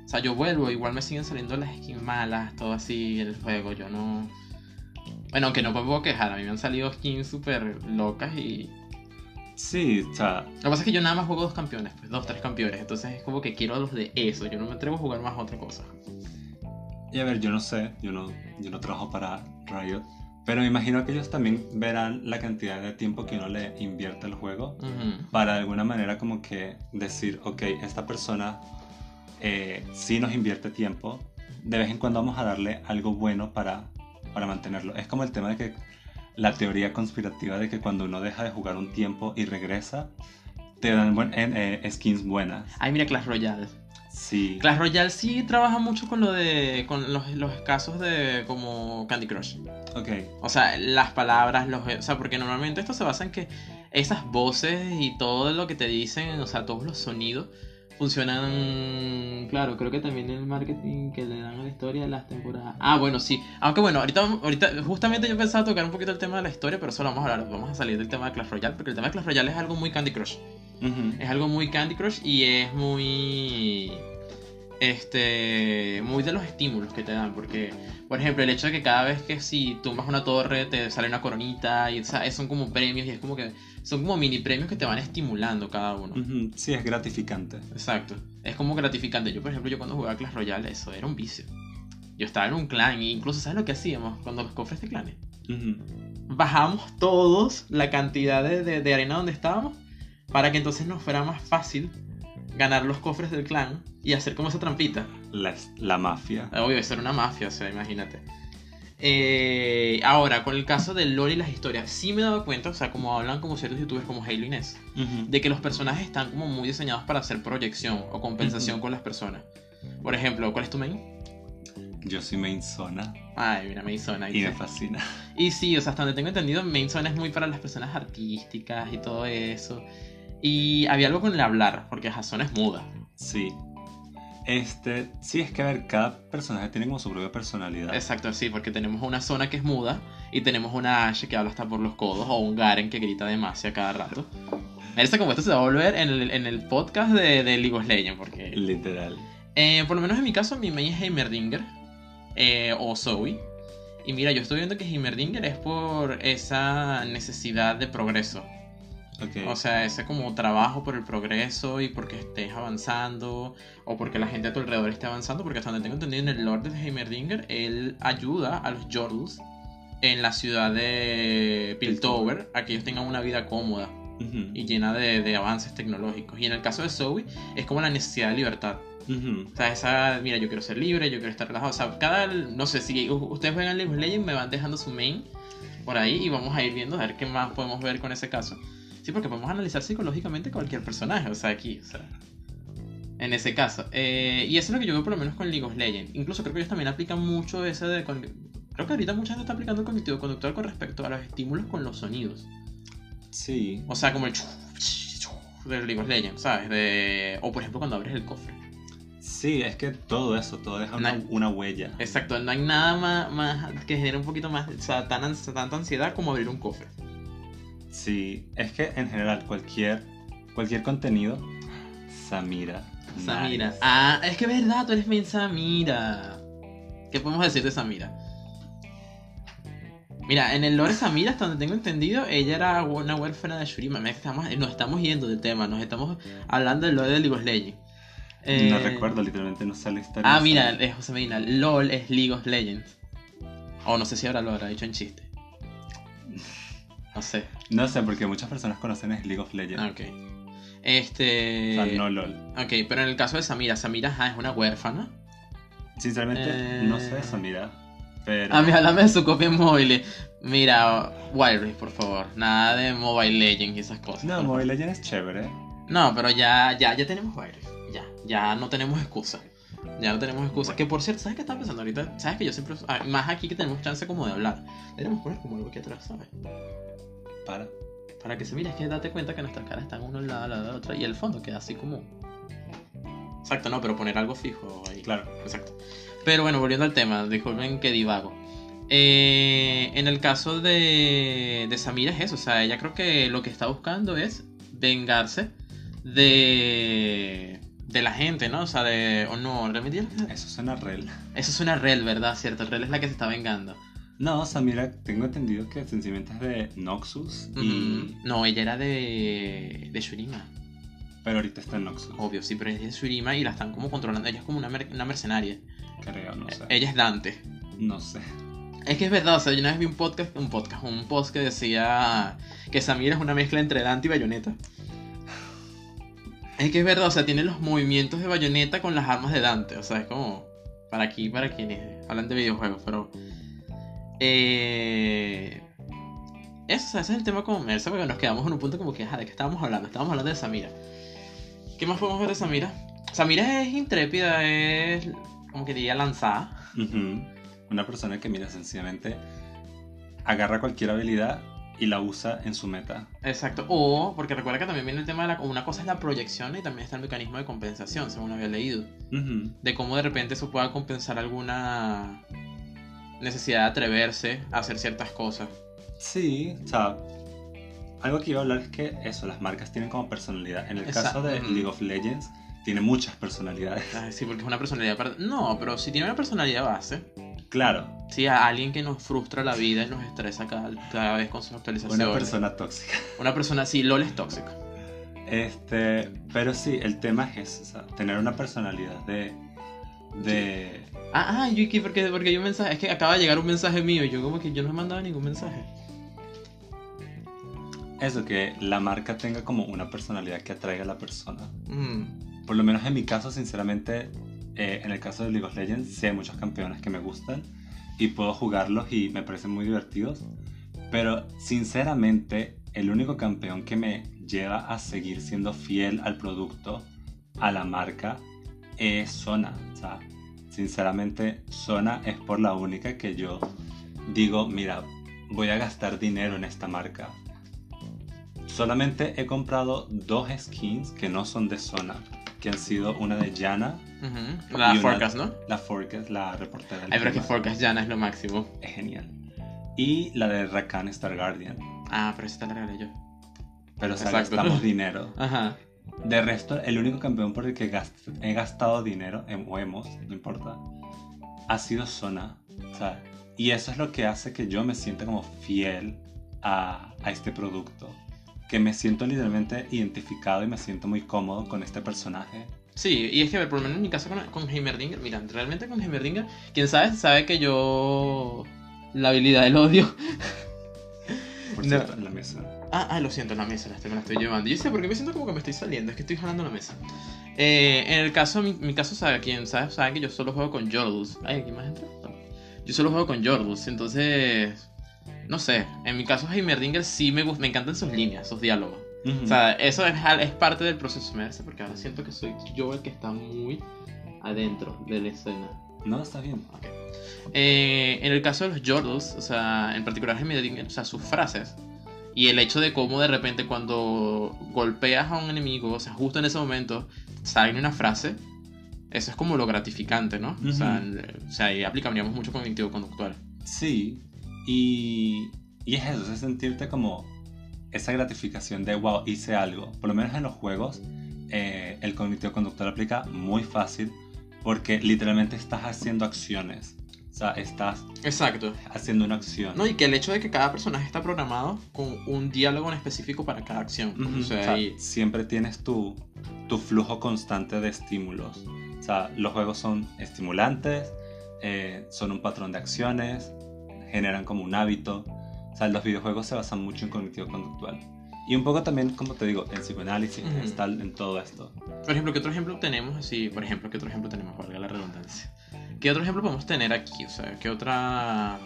O sea, yo vuelvo, igual me siguen saliendo las skins malas, todo así el juego, yo no... Bueno, aunque no me puedo quejar, a mí me han salido skins súper locas y... Sí, o sea, Lo que pasa es que yo nada más juego dos campeones, pues dos, tres campeones, entonces es como que quiero los de eso, yo no me atrevo a jugar más otra cosa. Y a ver, yo no sé, yo no, yo no trabajo para Riot, pero me imagino que ellos también verán la cantidad de tiempo que uno le invierte al juego Ujú. para de alguna manera como que decir, ok, esta persona eh, sí nos invierte tiempo, de vez en cuando vamos a darle algo bueno para, para mantenerlo. Es como el tema de que la teoría conspirativa de que cuando uno deja de jugar un tiempo y regresa, te dan buen- en- eh, skins buenas. Ay, mira Clash Royale. Sí. Clash Royale sí trabaja mucho con lo de. con los, los casos de como Candy Crush. Ok. O sea, las palabras, los. O sea, porque normalmente esto se basa en que esas voces y todo lo que te dicen, o sea, todos los sonidos, funcionan. Claro, creo que también el marketing que le dan a la historia de las temporadas. Ah, bueno, sí. Aunque bueno, ahorita, ahorita justamente yo pensaba tocar un poquito el tema de la historia, pero eso lo vamos a hablar. Vamos a salir del tema de Clash Royale, porque el tema de Clash Royale es algo muy Candy Crush. Es algo muy Candy Crush y es muy. Este. Muy de los estímulos que te dan. Porque, por ejemplo, el hecho de que cada vez que si tumbas una torre te sale una coronita. Y o sea, son como premios y es como que. Son como mini premios que te van estimulando cada uno. Sí, es gratificante. Exacto. Es como gratificante. Yo, por ejemplo, yo cuando jugaba Clash Royale, eso era un vicio. Yo estaba en un clan y incluso, ¿sabes lo que hacíamos cuando los cofres de clanes? Ujú. bajamos todos la cantidad de, de- de arena donde estábamos para que entonces nos fuera más fácil ganar los cofres del clan y hacer como esa trampita. La, la mafia. Obvio, eso era una mafia, o sea, imagínate. Eh, ahora, con el caso del lore y las historias, sí me he dado cuenta, o sea, como hablan como ciertos youtubers como Halo y Ujú. de que los personajes están como muy diseñados para hacer proyección o compensación con las personas. Por ejemplo, ¿cuál es tu main? Yo soy main zona Ay, mira, main zona. y me fascina. Y sí, o sea, hasta donde tengo entendido, main zone es muy para las personas artísticas y todo eso. Y había algo con el hablar, porque Jason es muda. Sí. Este, sí, es que a ver, cada personaje tiene como su propia personalidad. Exacto, sí, porque tenemos una zona que es muda y tenemos una Ashe que habla hasta por los codos o un Garen que grita demasiado cada rato. Merece como esto se va a volver en el, en el podcast de, de League of Legends, porque... Literal. Eh, por lo menos en mi caso, mi main es Heimerdinger eh, o Zoe. Y mira, yo estoy viendo que Heimerdinger es por esa necesidad de progreso. Ok. O sea, ese como trabajo por el progreso y porque estés avanzando o porque la gente a tu alrededor esté avanzando, porque hasta donde tengo entendido en el Lord de Heimerdinger, él ayuda a los Jordals en la ciudad de Piltover a que ellos tengan una vida cómoda Ujú, y llena de, de avances tecnológicos. Y en el caso de Zoe, es como la necesidad de libertad. ujú. O sea, esa, mira, yo quiero ser libre, yo quiero estar relajado. O sea, cada, no sé, si ustedes juegan League of Legends, me van dejando su main por ahí y vamos a ir viendo a ver qué más podemos ver con ese caso. Sí, porque podemos analizar psicológicamente cualquier personaje, o sea, aquí, o sea, en ese caso. Eh, y eso es lo que yo veo por lo menos con League of Legends. Incluso creo que ellos también aplican mucho ese de... Creo que ahorita mucha gente está aplicando el cognitivo conductual con respecto a los estímulos con los sonidos. Sí. O sea, como el... de League of Legends, ¿sabes? De... O por ejemplo cuando abres el cofre. Sí, es que todo eso, todo deja una, Na- una huella. Exacto, no hay nada más, más que genere un poquito más, o sea, tan, tanta ansiedad como abrir un cofre. Sí, es que en general cualquier, cualquier contenido, Samira. Samira. nice. Ah, es que es verdad, tú eres main Samira. ¿Qué podemos decir de Samira? Mira, en el lore Samira, hasta donde tengo entendido, ella era una huérfana de Shurima. Estamos, nos estamos yendo del tema, nos estamos hablando del lore de League of Legends. No Eh, recuerdo, literalmente no la historia. Ah, mira, es José Medina. LOL es League of Legends. O no sé si ahora lo habrá dicho en chiste. No sé. No sé, porque muchas personas conocen es League of Legends. Ah, ok. Este. O sea, no LOL. Ok, pero en el caso de Samira, Samira ajá, es una huérfana. Sinceramente, Eh. no sé de Samira. Pero. A mí, háblame de su copia en móvil. Mira, Wild Rift, por favor. Nada de Mobile Legends y esas cosas. No, Mobile. Legends es chévere. No, pero ya, ya, ya tenemos Wild Rift. Ya, ya no tenemos excusa. Ya no tenemos excusa. Que por cierto, ¿sabes qué estaba pensando ahorita? ¿Sabes que yo siempre. ah, Más aquí que tenemos chance como de hablar. Deberíamos poner como algo aquí atrás, ¿sabes? Para. Para que se mire, es que date cuenta que nuestras caras están uno al lado de la otra y el fondo queda así como. Exacto, no, pero poner algo fijo ahí. Claro. Exacto. Pero bueno, volviendo al tema, disculpen que divago. Eh, en el caso de, de Samira es eso, o sea, ella creo que lo que está buscando es vengarse de, de la gente, ¿no? O sea, de... O no, realmente Eso suena real. Eso es una Rel, ¿verdad? Cierto, Rel es la que se está vengando. No, Samira, tengo entendido que sencillamente es de Noxus. Y... Mm, No, ella era de, de Shurima. Pero ahorita está en Noxus. Obvio, sí, pero ella es de Shurima y la están como controlando. Ella es como una, mer- una mercenaria. Creo, no sé. Ella es Dante. No sé. Es que es verdad, o sea, yo una vez vi un podcast, un podcast, un post que decía que Samira es una mezcla entre Dante y Bayonetta. Es que es verdad, o sea, tiene los movimientos de Bayonetta con las armas de Dante, o sea, es como para aquí, para quienes hablan de videojuegos, pero... Eh... Eso, ese es el tema como Mersa, porque nos quedamos en un punto como que, ajá, ¿de qué estábamos hablando? Estábamos hablando de Samira. ¿Qué más podemos ver de Samira? Samira es intrépida, es, como que diría, lanzada. Una persona que, mira, sencillamente agarra cualquier habilidad y la usa en su meta. Exacto. O, porque recuerda que también viene el tema de la. Una cosa es la proyección y también está el mecanismo de compensación, según había leído. De cómo de repente eso pueda compensar alguna necesidad de atreverse a hacer ciertas cosas. Sí, o sea, algo que iba a hablar es que eso, las marcas tienen como personalidad. En el Exacto. caso de. League of Legends, tiene muchas personalidades. Sí, porque es una personalidad. No, pero si tiene una personalidad base. Claro, Sí, a alguien que nos frustra la vida y nos estresa cada, cada vez con sus actualizaciones. una persona tóxica. Una persona, sí, LOL es tóxica. Este, pero sí, el tema es eso, o sea, tener una personalidad de... de Ah, ah, aquí, porque, porque yo mensaje. Es que acaba de llegar un mensaje mío y yo, como que yo no he mandado ningún mensaje. eso, que la marca tenga como una personalidad que atraiga a la persona. Mm. Por lo menos en mi caso, sinceramente, eh, en el caso de League of Legends, sí hay muchos campeones que me gustan y puedo jugarlos y me parecen muy divertidos. Pero sinceramente, el único campeón que me lleva a seguir siendo fiel al producto, a la marca, es Sona. O sea, sinceramente, Sona es por la única que yo digo, mira, voy a gastar dinero en esta marca. Solamente he comprado dos skins que no son de Sona, que han sido una de Yana, Ujú. La una- Forecast, ¿no? la Forecast, la reportera Ay, pero que. Forecast Yana es lo máximo. es genial. Y la de Rakan Star Guardian. Ah, pero esa te la regalé yo. Pero o sea, gastamos dinero. Ajá. de resto, el único campeón por el que gast- he gastado dinero, o hemos, no importa, ha sido Zona. O sea, y eso es lo que hace que yo me sienta como fiel a, a este producto. Que me siento literalmente identificado y me siento muy cómodo con este personaje. Sí, y es que, por lo menos en mi caso con, con Heimerdinger, mira, realmente con Heimerdinger, quien sabe, sabe que yo. La habilidad del odio. Por No. cierto, en la mesa. Ah, ah, lo siento, la mesa la estoy, me la estoy llevando. Yo sé porque me siento como que me estoy saliendo, es que estoy jalando la mesa. Eh, en el caso, mi, mi caso, sabe, quien sabe, sabe que yo solo juego con Jordus. Ay, ¿aquí más entra? No. Yo solo juego con Jordus, entonces. No sé, en mi caso Heimerdinger sí me, gust- me encantan sus líneas, sus diálogos. Ujú. O sea, eso es, es parte del proceso, me hace porque ahora siento que soy yo el que está muy adentro de la escena. no, está bien. Ok. Eh, en el caso de los Jordals, o sea, en particular Heimerdinger, o sea, sus frases y el hecho de cómo de repente cuando golpeas a un enemigo, o sea, justo en ese momento sale una frase, eso es como lo gratificante, ¿no? O sea, Ujú. el- o sea, ahí aplicaríamos mucho cognitivo conductual. Sí, y, y es eso, es sentirte como esa gratificación de, wow, hice algo. Por lo menos en los juegos, eh, el cognitivo conductual aplica muy fácil porque literalmente estás haciendo acciones. O sea, estás Exacto. haciendo una acción. No, y que el hecho de que cada personaje está programado con un diálogo en específico para cada acción. Ujú, O sea, o sea, ahí- siempre tienes tu, tu flujo constante de estímulos. O sea, los juegos son estimulantes, eh, son un patrón de acciones, generan como un hábito. O sea, los videojuegos se basan mucho en cognitivo conductual. Y un poco también, como te digo, en psicoanálisis, Ujú. está en todo esto. Por ejemplo, ¿qué otro ejemplo tenemos así? Por ejemplo, ¿qué otro ejemplo tenemos? Valga la redundancia. ¿Qué otro ejemplo podemos tener aquí? O sea, ¿qué otra...?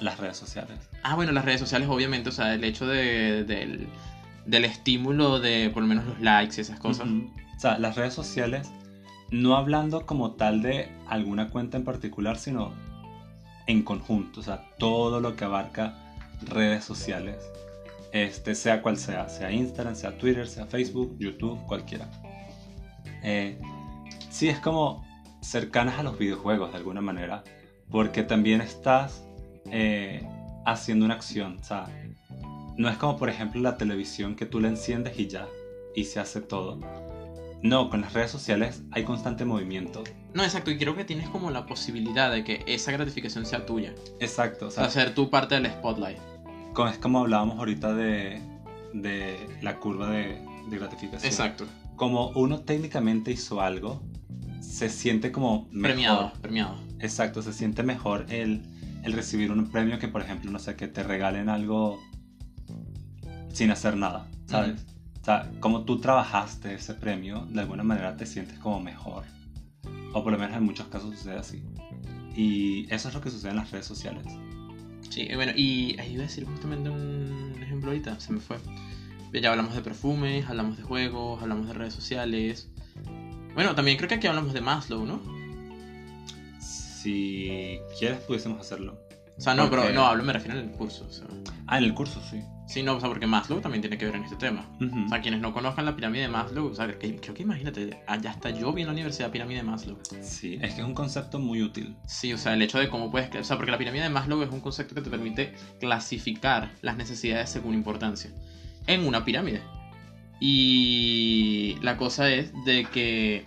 Las redes sociales. Ah, bueno, las redes sociales, obviamente, o sea, el hecho de, del, del estímulo de por lo menos los likes y esas cosas. Ujú. O sea, las redes sociales, no hablando como tal de alguna cuenta en particular, sino en conjunto. O sea, todo lo que abarca redes sociales. Este, sea cual sea, sea Instagram, sea Twitter, sea Facebook, YouTube, cualquiera. Eh, sí, es como cercanas a los videojuegos de alguna manera, porque también estás eh, haciendo una acción. O sea, no es como por ejemplo la televisión que tú la enciendes y ya, y se hace todo. No, con las redes sociales hay constante movimiento. No, exacto, y creo que tienes como la posibilidad de que esa gratificación sea tuya. Exacto, o sea, ser tú parte del spotlight. como- es como hablábamos ahorita de, de la curva de, de gratificación. Exacto. Como uno técnicamente hizo algo, se siente como mejor. Premiado, premiado. Exacto, se siente mejor el, el recibir un premio que, por ejemplo, no sé, que te regalen algo sin hacer nada, ¿sabes? O sea, como tú trabajaste ese premio, de alguna manera te sientes como mejor. O por lo menos en muchos casos sucede así. Y eso es lo que sucede en las redes sociales. Sí, eh, bueno, y ahí iba a decir justamente un ejemplo ahorita, se me fue. Ya hablamos de perfumes, hablamos de juegos, hablamos de redes sociales. Bueno, también creo que aquí hablamos de Maslow, ¿no? Si quieres, pudiésemos hacerlo. O sea, no, Porque- pero no, hablo, me refiero en el curso. O sea. Ah, en el curso, sí. Sí, no, o sea, porque Maslow también tiene que ver en este tema. O sea, quienes no conozcan la pirámide de Maslow, o sea, que- creo que imagínate, allá hasta yo vi en la universidad pirámide de Maslow. Sí, es que es un concepto muy útil. Sí, o sea, el hecho de cómo puedes, o sea, porque la pirámide de Maslow es un concepto que te permite clasificar las necesidades según importancia en una pirámide. Y la cosa es de que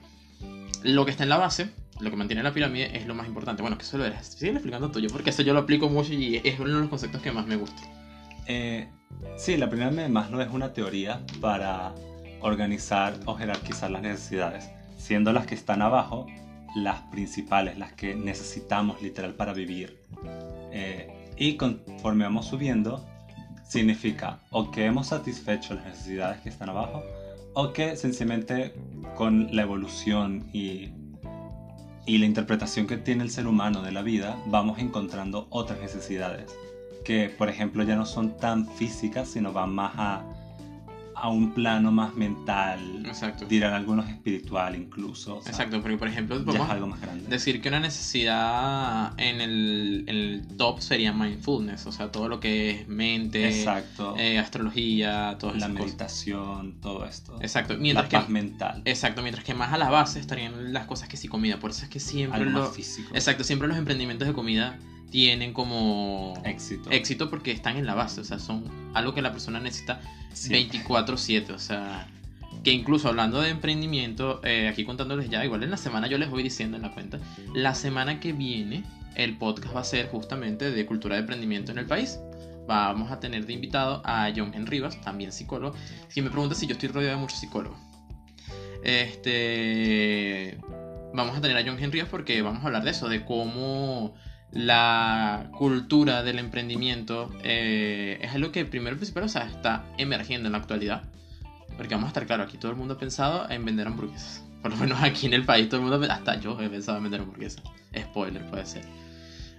lo que está en la base, lo que mantiene la pirámide es lo más importante. Bueno, que eso lo eres. Sigue explicando tuyo, porque eso yo lo aplico mucho y es uno de los conceptos que más me gusta. Eh, sí, la pirámide de Maslow es una teoría para organizar o jerarquizar las necesidades, siendo las que están abajo las principales, las que necesitamos literal para vivir. Eh, y conforme vamos subiendo, significa o que hemos satisfecho las necesidades que están abajo, o que sencillamente con la evolución y, y la interpretación que tiene el ser humano de la vida, vamos encontrando otras necesidades que por ejemplo ya no son tan físicas, sino van más a, a un plano más mental, Exacto. dirán algunos espiritual incluso. o sea, Exacto, porque por ejemplo, es algo más grande. decir que una necesidad en el, en el top sería mindfulness, o sea, todo lo que es mente, Exacto. eh, astrología, todas la cosas. meditación, todo esto. Exacto, la mientras que, paz mental. exacto, mientras que más a la base estarían las cosas que sí comida, por eso es que siempre algo lo- más físico. exacto, siempre los emprendimientos de comida tienen como Éxito. éxito porque están en la base, o sea, son algo que la persona necesita Siempre. 24/7, o sea, que incluso hablando de emprendimiento, eh, aquí contándoles ya, igual en la semana yo les voy diciendo en la cuenta, la semana que viene el podcast va a ser justamente de cultura de emprendimiento en el país. Vamos a tener de invitado a John Rivas, también psicólogo. Si me preguntas si yo estoy rodeado de muchos psicólogos. Este. Vamos a tener a John Rivas porque vamos a hablar de eso, de cómo la cultura del emprendimiento eh, es algo que primero principal o sea, está emergiendo en la actualidad. Porque vamos a estar claro, aquí todo el mundo ha pensado en vender hamburguesas. Por lo menos aquí en el país todo el mundo, hasta yo he pensado en vender hamburguesas. Spoiler, puede ser.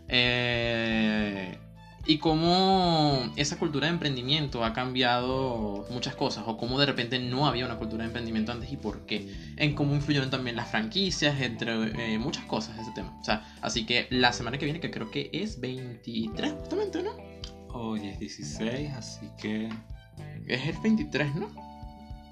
Eh, y cómo esa cultura de emprendimiento ha cambiado muchas cosas, o cómo de repente no había una cultura de emprendimiento antes y por qué, en cómo influyeron también las franquicias, entre eh, muchas cosas ese tema. O sea, así que la semana que viene, que creo que es 23 justamente, ¿no? Hoy es 16, así que... Es el 23, ¿no?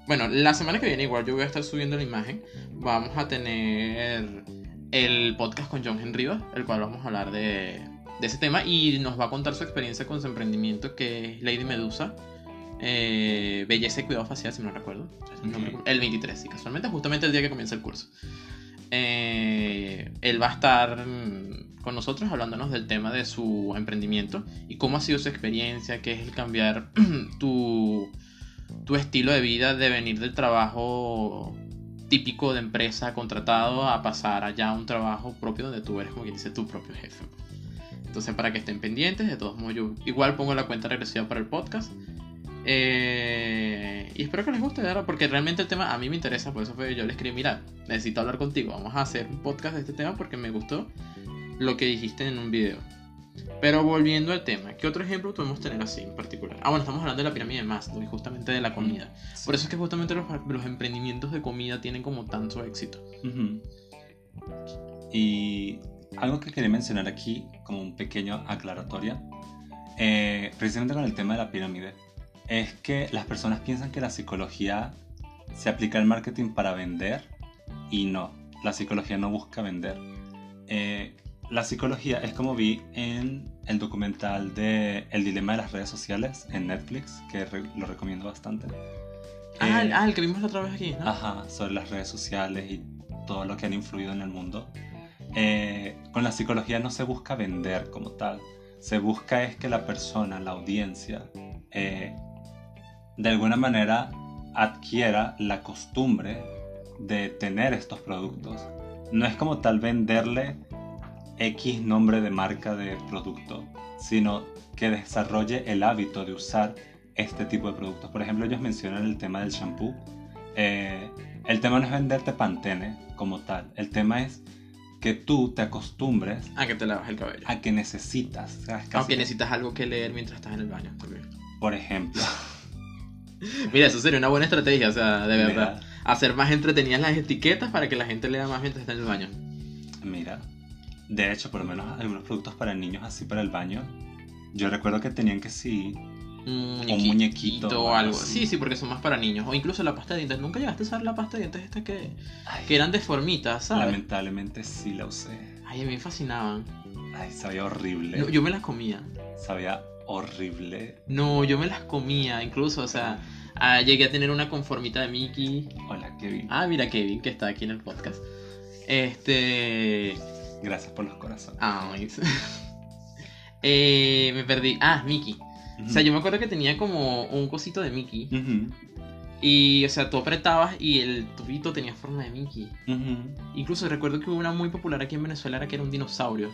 Bueno, la semana que viene igual yo voy a estar subiendo la imagen. Vamos a tener el podcast con John Henrivas, el cual vamos a hablar de de ese tema y nos va a contar su experiencia con su emprendimiento que es Lady Medusa. Eh, belleza y cuidado facial, si no recuerdo. El 23, y casualmente justamente el día que comienza el curso. Eh, él va a estar con nosotros hablándonos del tema de su emprendimiento y cómo ha sido su experiencia, qué es el cambiar tu, tu estilo de vida de venir del trabajo típico de empresa contratado a pasar allá a un trabajo propio donde tú eres como quien dice tu propio jefe. Entonces, para que estén pendientes, de todos modos, yo igual pongo la cuenta regresiva para el podcast. Eh, y espero que les guste, ¿verdad? porque realmente el tema a mí me interesa, por eso fue yo le escribí, mira, necesito hablar contigo, vamos a hacer un podcast de este tema porque me gustó lo que dijiste en un video. Pero volviendo al tema, ¿qué otro ejemplo podemos tener así en particular? Ah, bueno, estamos hablando de la pirámide de Maslow y justamente de la comida. Por eso es que justamente los, los emprendimientos de comida tienen como tanto éxito. Y algo que quería mencionar aquí, como un pequeño aclaratoria, eh, precisamente con el tema de la pirámide, es que las personas piensan que la psicología se aplica al marketing para vender y no, la psicología no busca vender. Eh, la psicología es como vi en el documental de El dilema de las redes sociales en Netflix, que lo recomiendo bastante. Ah, eh, ah, el que vimos la otra vez aquí, ¿no? Ajá, sobre las redes sociales y todo lo que han influido en el mundo. Eh, con la psicología no se busca vender como tal, se busca es que la persona, la audiencia, eh, de alguna manera adquiera la costumbre de tener estos productos. No es como tal venderle X nombre de marca de producto, sino que desarrolle el hábito de usar este tipo de productos. Por ejemplo, ellos mencionan el tema del shampoo. Eh, el tema no es venderte Pantene como tal, el tema es que tú te acostumbres a que te lavas el cabello. A que necesitas. Aunque necesitas algo que leer mientras estás en el baño también. Por ejemplo. Mira, eso sería una buena estrategia, o sea, de verdad. Hacer más entretenidas las etiquetas para que la gente lea más mientras está en el baño. Mira, de hecho, por lo menos algunos productos para niños así para el baño, yo recuerdo que tenían que sí un muñequito, o algo. Sí, sí, porque son más para niños. O incluso la pasta de dientes. ¿Nunca llegaste a usar la pasta de dientes esta que, que eran de formitas, ¿sabes? Lamentablemente sí la usé. Ay, a mí me fascinaban. Ay, sabía horrible. yo me las comía. Sabía horrible. No, yo me las comía, incluso, o sea, ah, llegué a tener una conformita de Mickey. Hola, Kevin. Ah, mira, Kevin, que está aquí en el podcast. Este. Gracias por los corazones. Ay. eh, me perdí. Ah, Mickey. O sea, yo me acuerdo que tenía como un cosito de Mickey. Y, o sea, tú apretabas y el tubito tenía forma de Mickey. Incluso recuerdo que hubo una muy popular aquí en Venezuela que era un dinosaurio.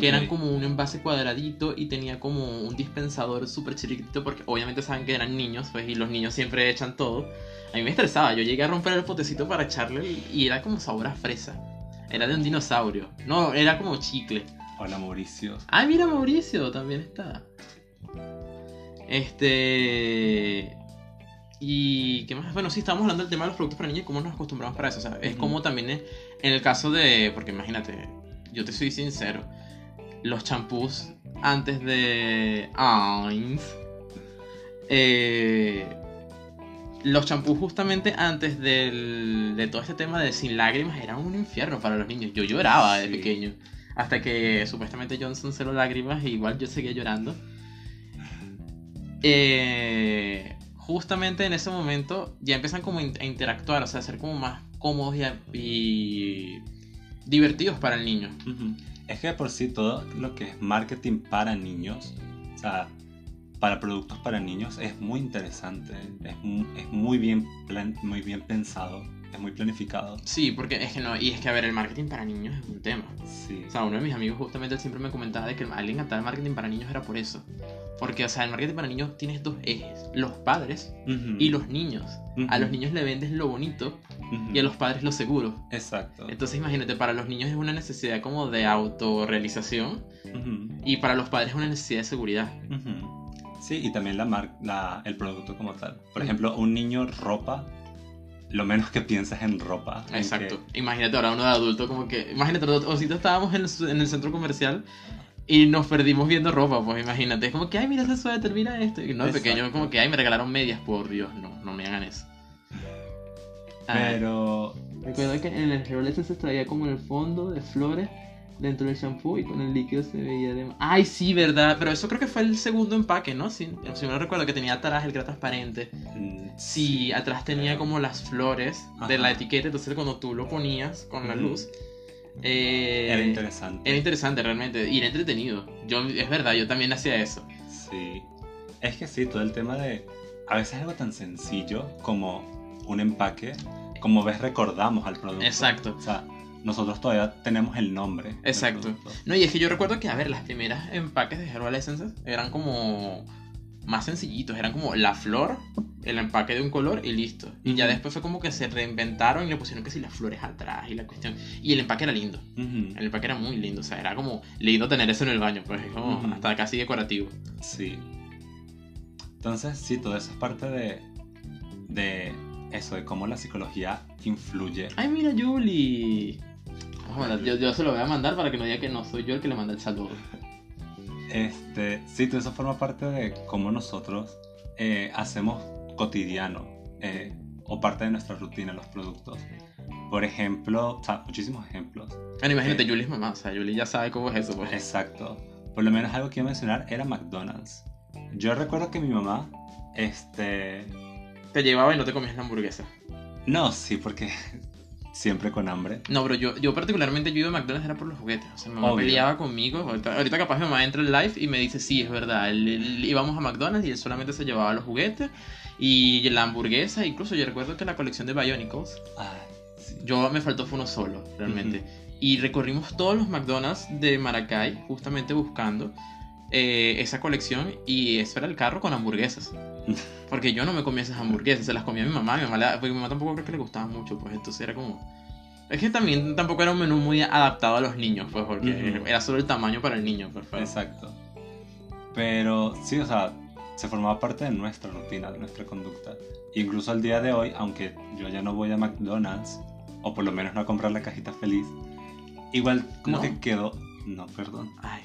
Que eran como un envase cuadradito y tenía como un dispensador súper chiquitito porque obviamente saben que eran niños, pues, y los niños siempre echan todo. A mí me estresaba, yo llegué a romper el potecito para echarle y era como sabor a fresa. Era de un dinosaurio. No, era como chicle. Hola Mauricio. Ah, mira Mauricio, también está. Este. Y qué más. Bueno, sí, estamos hablando del tema de los productos para niños y cómo nos acostumbramos para eso. O sea, es como también en el caso de. Porque imagínate, yo te soy sincero. Los champús antes de. Eh, los champús justamente antes del, de todo este tema de sin lágrimas eran un infierno para los niños. Yo lloraba de pequeño. Hasta que supuestamente Johnson cero lágrimas, e igual yo seguía llorando. Eh, justamente en ese momento ya empiezan como a interactuar, o sea, a ser como más cómodos y, divertidos para el niño. Es que por sí todo lo que es marketing para niños, o sea, para productos para niños, es muy interesante, es, mu- es muy, bien plan- muy bien pensado, muy planificado. Sí, porque es que no, y es que a ver, el marketing para niños es un tema. Sí. O sea, uno de mis amigos justamente siempre me comentaba de que a él le encantaba el marketing para niños era por eso. Porque, o sea, el marketing para niños tienes dos ejes, los padres y los niños. A los niños le vendes lo bonito y a los padres lo seguro. Exacto. Entonces imagínate, para los niños es una necesidad como de autorrealización y para los padres es una necesidad de seguridad. Sí, y también la mar- la, el producto como tal. Por ejemplo, un niño ropa, lo menos que piensas en ropa. en Exacto. que- Imagínate ahora uno de adulto como que... Imagínate, ahorita estábamos en el, en el centro comercial y nos perdimos viendo ropa, pues imagínate. Es como que, ay, mira ese suéter, mira esto. Y no, de pequeño como que, ay, me regalaron medias, por Dios, no, no me hagan eso. Ay. Pero Recuerda que en el Herbal Essence traía como el fondo de flores dentro del shampoo y con el líquido se veía de... Ay, sí, verdad, pero eso creo que fue el segundo empaque, ¿no? Sí, si no recuerdo que tenía atrás el que era transparente. mm, Sí, atrás tenía como las flores de Ajá. la etiqueta, entonces cuando tú lo ponías con la Ujú. luz... eh, era interesante. Era interesante realmente y era entretenido. Yo, es verdad, yo también hacía eso. Sí. Es que sí, todo el tema de. A veces algo tan sencillo como un empaque, como ves, recordamos al producto. Exacto. O sea, nosotros todavía tenemos el nombre. Exacto. No, y es que yo recuerdo que, a ver, las primeras empaques de Herbal Essences eran como más sencillitos, eran como la flor, el empaque de un color y listo. Y ya después fue como que se reinventaron y le pusieron que si las flores atrás y la cuestión. Y el empaque era lindo, el empaque era muy lindo, o sea, era como lindo tener eso en el baño, pues es como hasta casi decorativo. Sí. Entonces, sí, todo eso es parte de, de eso, de cómo la psicología influye. Ay, mira, Julie. Mandar- yo, yo se lo voy a mandar para que no diga que no soy yo el que le manda el saludo. Este, sí, todo eso forma parte de cómo nosotros eh, hacemos cotidiano eh, o parte de nuestra rutina los productos. Por ejemplo, o sea, muchísimos ejemplos. Bueno, imagínate, Eh. Julie es mamá, o sea, Julie ya sabe cómo es eso, pues. Exacto. Por lo menos algo que iba a mencionar era McDonald's. Yo recuerdo que mi mamá, este... Te llevaba y no te comías la hamburguesa. No, sí, porque siempre con hambre. No, pero yo, yo particularmente yo iba a McDonald's era por los juguetes. O sea, mi mamá Obvio. peleaba conmigo. Ahorita, ahorita capaz mi mamá entra en live y me dice, sí, es verdad. él- él- íbamos a McDonald's y él solamente se llevaba los juguetes y la hamburguesa. Incluso yo recuerdo que la colección de Bionicles, Ay, sí. yo me faltó fue uno solo, realmente. Y recorrimos todos los McDonald's de Maracay, justamente buscando eh, esa colección. Y eso era el carro con hamburguesas. Porque yo no me comía esas hamburguesas, se las comía mi mamá. Mi mamá, la- porque mi mamá tampoco creo que le gustaban mucho, pues entonces era como. Es que también tampoco era un menú muy adaptado a los niños, pues, porque Ujú. era solo el tamaño para el niño, pues, pues. Exacto. Pero sí, o sea, se formaba parte de nuestra rutina, de nuestra conducta. Incluso al día de hoy, aunque yo ya no voy a McDonald's, o por lo menos no a comprar la cajita feliz, igual como ¿No? que quedó... No, perdón. Ay,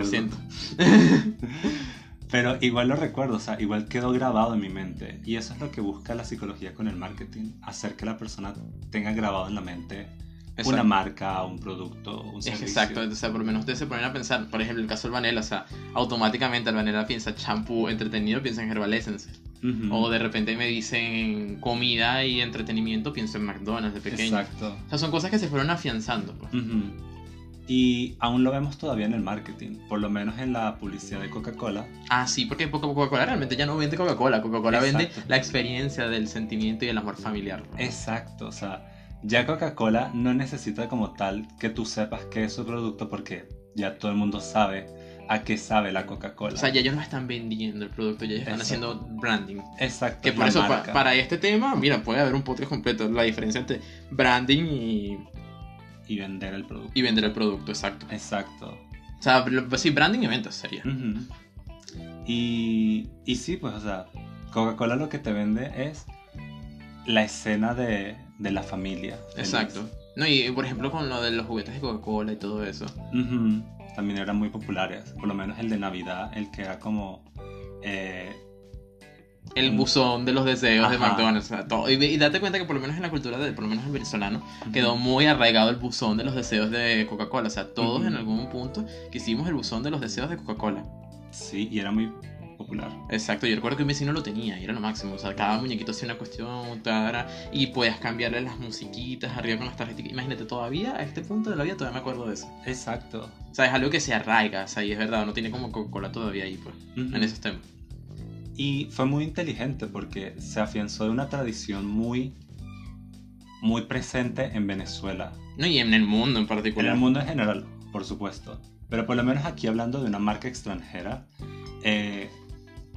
lo siento. Pero igual lo recuerdo, o sea, igual quedó grabado en mi mente. Y eso es lo que busca la psicología con el marketing, hacer que la persona tenga grabado en la mente una Exacto. marca, un producto, un servicio. exacto, o sea, por lo menos ustedes se ponen a pensar, por ejemplo, el caso del Vanilla, o sea, automáticamente el Vanilla piensa champú entretenido, piensa en Herbal Essence. Ujú. O de repente me dicen comida y entretenimiento, pienso en McDonald's de pequeño. Exacto. O sea, son cosas que se fueron afianzando. Pues. Ujú. Y aún lo vemos todavía en el marketing, por lo menos en la publicidad de Coca-Cola. Ah, sí, porque Coca- Coca-Cola realmente ya no vende Coca-Cola. Coca-Cola vende la experiencia del sentimiento y el amor familiar. Exacto, o sea, ya Coca-Cola no necesita como tal que tú sepas qué es su producto porque ya todo el mundo sabe a qué sabe la Coca-Cola. O sea, ya ellos no están vendiendo el producto, ya ellos están Exacto. haciendo branding. Exacto. Que por eso, pa- para este tema, mira, puede haber un podcast completo. La diferencia entre branding y, Y vender el producto. y vender el producto, exacto. Exacto. O sea, pues sí, branding y ventas sería. Y, y sí, pues, o sea, Coca-Cola lo que te vende es la escena de, de la familia. feliz. Exacto. No, y por ejemplo con lo de los juguetes de Coca-Cola y todo eso. También eran muy populares. Por lo menos el de Navidad, el que era como. eh, El Mm. buzón de los deseos de Ajá. McDonald's. o sea, todo. Y, y date cuenta que por lo menos en la cultura, de, por lo menos el venezolano, quedó muy arraigado el buzón de los deseos de Coca-Cola. O sea, todos Ujú. en algún punto quisimos el buzón de los deseos de Coca-Cola. Sí, y era muy popular. Exacto, yo recuerdo que un vecino lo tenía y era lo máximo. O sea, cada muñequito hacía una cuestión, tara, y podías cambiarle las musiquitas arriba con las tarjetitas. Imagínate, todavía a este punto de la vida todavía me acuerdo de eso. Exacto. O sea, es algo que se arraiga, o sea, y es verdad, no tiene como Coca-Cola todavía ahí, pues, Ujú. en esos temas. Y fue muy inteligente porque se afianzó de una tradición muy, muy presente en Venezuela. No, y en el mundo en En particular. el mundo en general, por supuesto. Pero por lo menos aquí hablando de una marca extranjera, eh,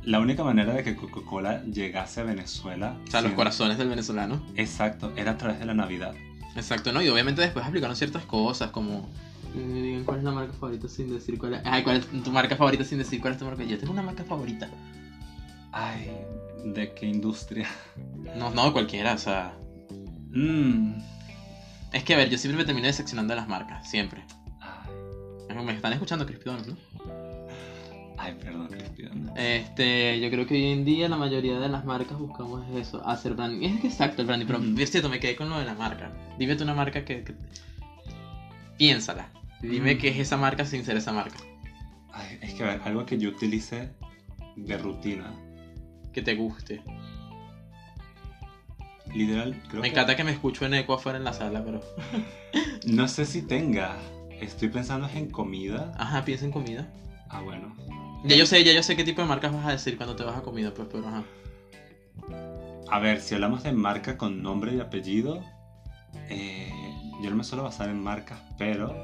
la única manera de que Coca-Cola llegase a Venezuela... O sea, los sin- corazones del venezolano. Exacto, era a través de la Navidad. Exacto, ¿no? Y obviamente después aplicaron ciertas cosas como... eh, ¿Cuál es la marca favorita sin decir cuál es? Ay, ¿cuál es tu marca favorita sin decir cuál es tu marca? Yo tengo una marca favorita. Ay, ¿de qué industria? No, no, cualquiera, o sea... Mm. Es que, a ver, yo siempre me termino decepcionando de las marcas, siempre. Ay, Me están escuchando Crispy ¿no? ay, perdón, Crispy. Este, yo creo que hoy en día la mayoría de las marcas buscamos eso, hacer branding. Es que exacto el branding, pero es cierto, me quedé con lo de la marca. Dime tú una marca que... que- Piénsala. Dime Mm. qué es esa marca sin ser esa marca. Ay, es que a ver, algo que yo utilice de rutina. Que te guste. Literal, creo Me que... encanta que me escucho en eco afuera en la sala, pero... No sé si tenga. Estoy pensando en comida. Ajá, piensa en comida. Ah, bueno. Ya yo sé, ya yo sé qué tipo de marcas vas a decir cuando te vas a comida, pues, pero ajá. A ver, si hablamos de marca con nombre y apellido, eh, yo no me suelo basar en marcas, pero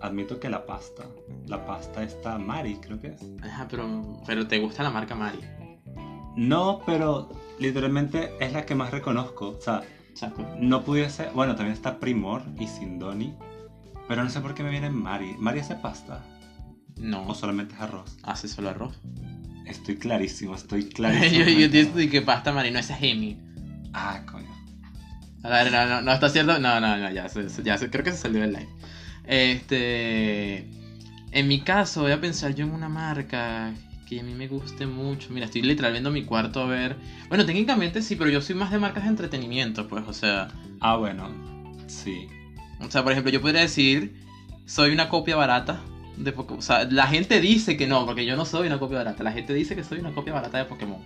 admito que la pasta, la pasta está Mari, creo que es. Ajá, pero, pero te gusta la marca Mari. No, pero literalmente es la que más reconozco. O sea, no pudiese. Bueno, también está Primor y Sindoni, pero no sé por qué me viene Mari. ¿Mari hace pasta? No, ¿O solamente es arroz? hace solo arroz. Estoy clarísimo, estoy yo, clarísimo. yo entiendo de que pasta Mari, no esa es Emi. Ah, coño. A ver, no, no, no, está cierto. No, no, no, ya, ya se- creo que se salió del live. Este. En mi caso, voy a pensar yo en una marca que a mí me guste mucho. Mira, estoy literal viendo mi cuarto a ver. Bueno, técnicamente sí, pero yo soy más de marcas de entretenimiento, pues, o sea. Ah, bueno. Sí. O sea, por ejemplo, yo podría decir, soy una copia barata de Pokémon. O sea, la gente dice que no, porque yo no soy una copia barata. La gente dice que soy una copia barata de Pokémon.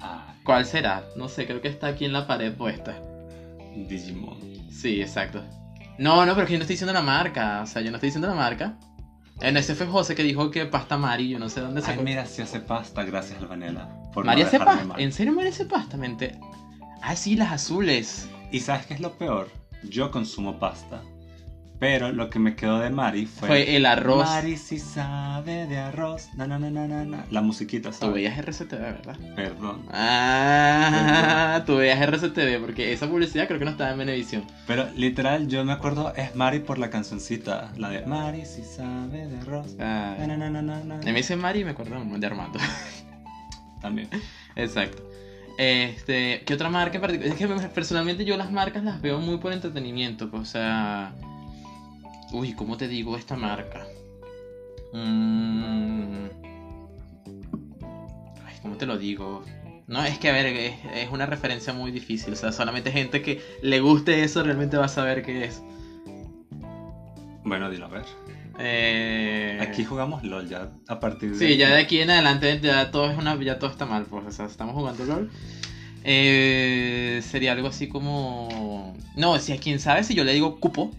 Ah, ¿Cuál será? No sé, creo que está aquí en la pared puesta. Digimon. Sí, exacto. No, no, pero es que yo no estoy diciendo la marca. O sea, yo no estoy diciendo la marca. En ese fue José que dijo que pasta Mari, yo no sé dónde Ay, sacó. mira, si hace pasta, gracias Albanela. Por Mari no hace pasta. mal. ¿En serio Mari hace pasta? Mente. Ah, sí, las azules. ¿Y sabes qué es lo peor? Yo consumo pasta. Pero lo que me quedó de Mari fue. Fue el arroz. Mari si sabe de arroz. Na, na, na, na, na. La musiquita, Tú ¿sabes? veías RCTV, ¿verdad? Perdón. Ah, tú veías RCTV, porque esa publicidad creo que no estaba en Venevisión. Pero literal, yo me acuerdo, es Mari por la cancioncita. La de Mari si sabe de arroz. Ah, Na, na, na, na, na, na. me dice Mari y me acuerdo de Armando. También. Exacto. Este, ¿qué otra marca en particular? Es que personalmente yo las marcas las veo muy por entretenimiento, pues, o sea... Uy, ¿cómo te digo esta marca? Mm. Ay, ¿cómo te lo digo? No, es que a ver, es, es una referencia muy difícil, o sea, solamente gente que le guste eso realmente va a saber qué es. Bueno, dilo a ver. Eh... Aquí jugamos LOL ya a partir de. Sí, ya de aquí en adelante ya todo es una, ya todo está mal, pues, o sea, estamos jugando LOL. Eh, sería algo así como, no, si a quien sabe si yo le digo cupo,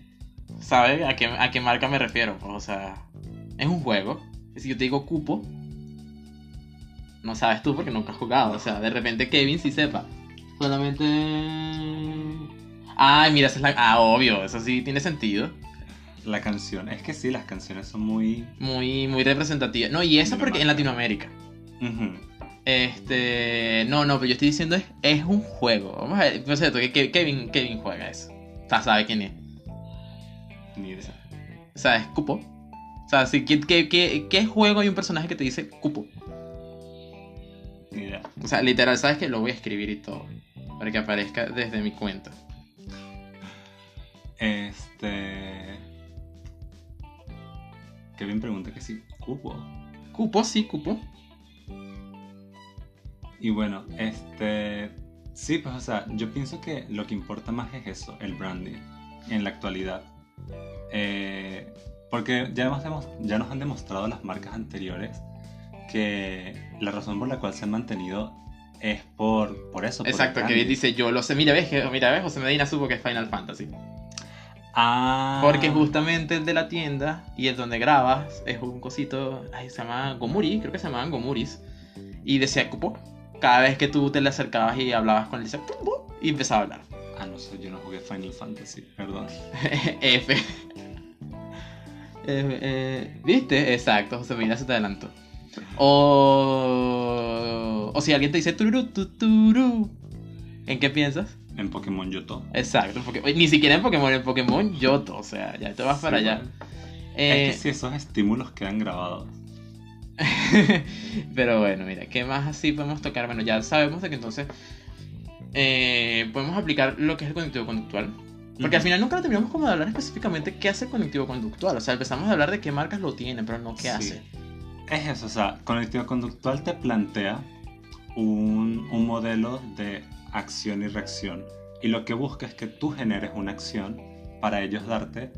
sabe a qué a qué marca me refiero, pues, o sea, es un juego. Si yo te digo cupo, no sabes tú porque nunca has jugado, o sea, de repente Kevin sí sepa. Solamente, ay, mira, esa es la, ah, obvio, eso sí tiene sentido. La canción. Es que sí, las canciones son muy. Muy, muy representativa. No, y eso porque en marca. Latinoamérica. Ujú. Este. No, no, pero yo estoy diciendo es, es un juego. Vamos a ver. Por cierto, que que Kevin, Kevin juega eso. O sea, sabe quién es. Ni idea. O sea, es Cupo. O sea, si, ¿qué, qué, qué, qué juego hay un personaje que te dice Cupo? Ni idea. O sea, literal, sabes que lo voy a escribir y todo. Para que aparezca desde mi cuenta. Este. Kevin pregunta que si cupo. Cupo, sí, Cupo. Y bueno, este. Sí, pues o sea, yo pienso que lo que importa más es eso, el branding, en la actualidad. Eh, porque ya, hemos ya nos han demostrado las marcas anteriores que la razón por la cual se han mantenido es por, por eso. por Exacto, que cambio. dice yo lo sé. Mira, ves, que- mira, ves, José Medina supo que es Final Fantasy. Ah. Porque justamente el de la tienda y el donde grabas es un cosito, ay, se llama Gomuri, creo que se llamaban Gomuris. Y decía cupo. Cada vez que tú te le acercabas y hablabas con él, decía y empezaba a hablar. Ah, no sé, yo no jugué Final Fantasy, perdón. F. Eh, eh, ¿Viste? Exacto, José Medina se te adelantó. O, o si alguien te dice tururu, tuturu, ¿en qué piensas? En Pokémon Yoto. Exacto, porque, ni siquiera en Pokémon, en Pokémon Yoto, o sea, ya te vas para allá. Eh, Es que si esos estímulos quedan grabados. Pero bueno, mira, ¿qué más así podemos tocar? Bueno, ya sabemos de que entonces eh, podemos aplicar lo que es el cognitivo conductual. Porque al final nunca terminamos como de hablar específicamente qué hace el cognitivo conductual. O sea, empezamos a hablar de qué marcas lo tienen, pero no qué Sí. hace. Es eso, o sea, cognitivo conductual te plantea un, un modelo de acción y reacción. Y lo que busca es que tú generes una acción para ellos darte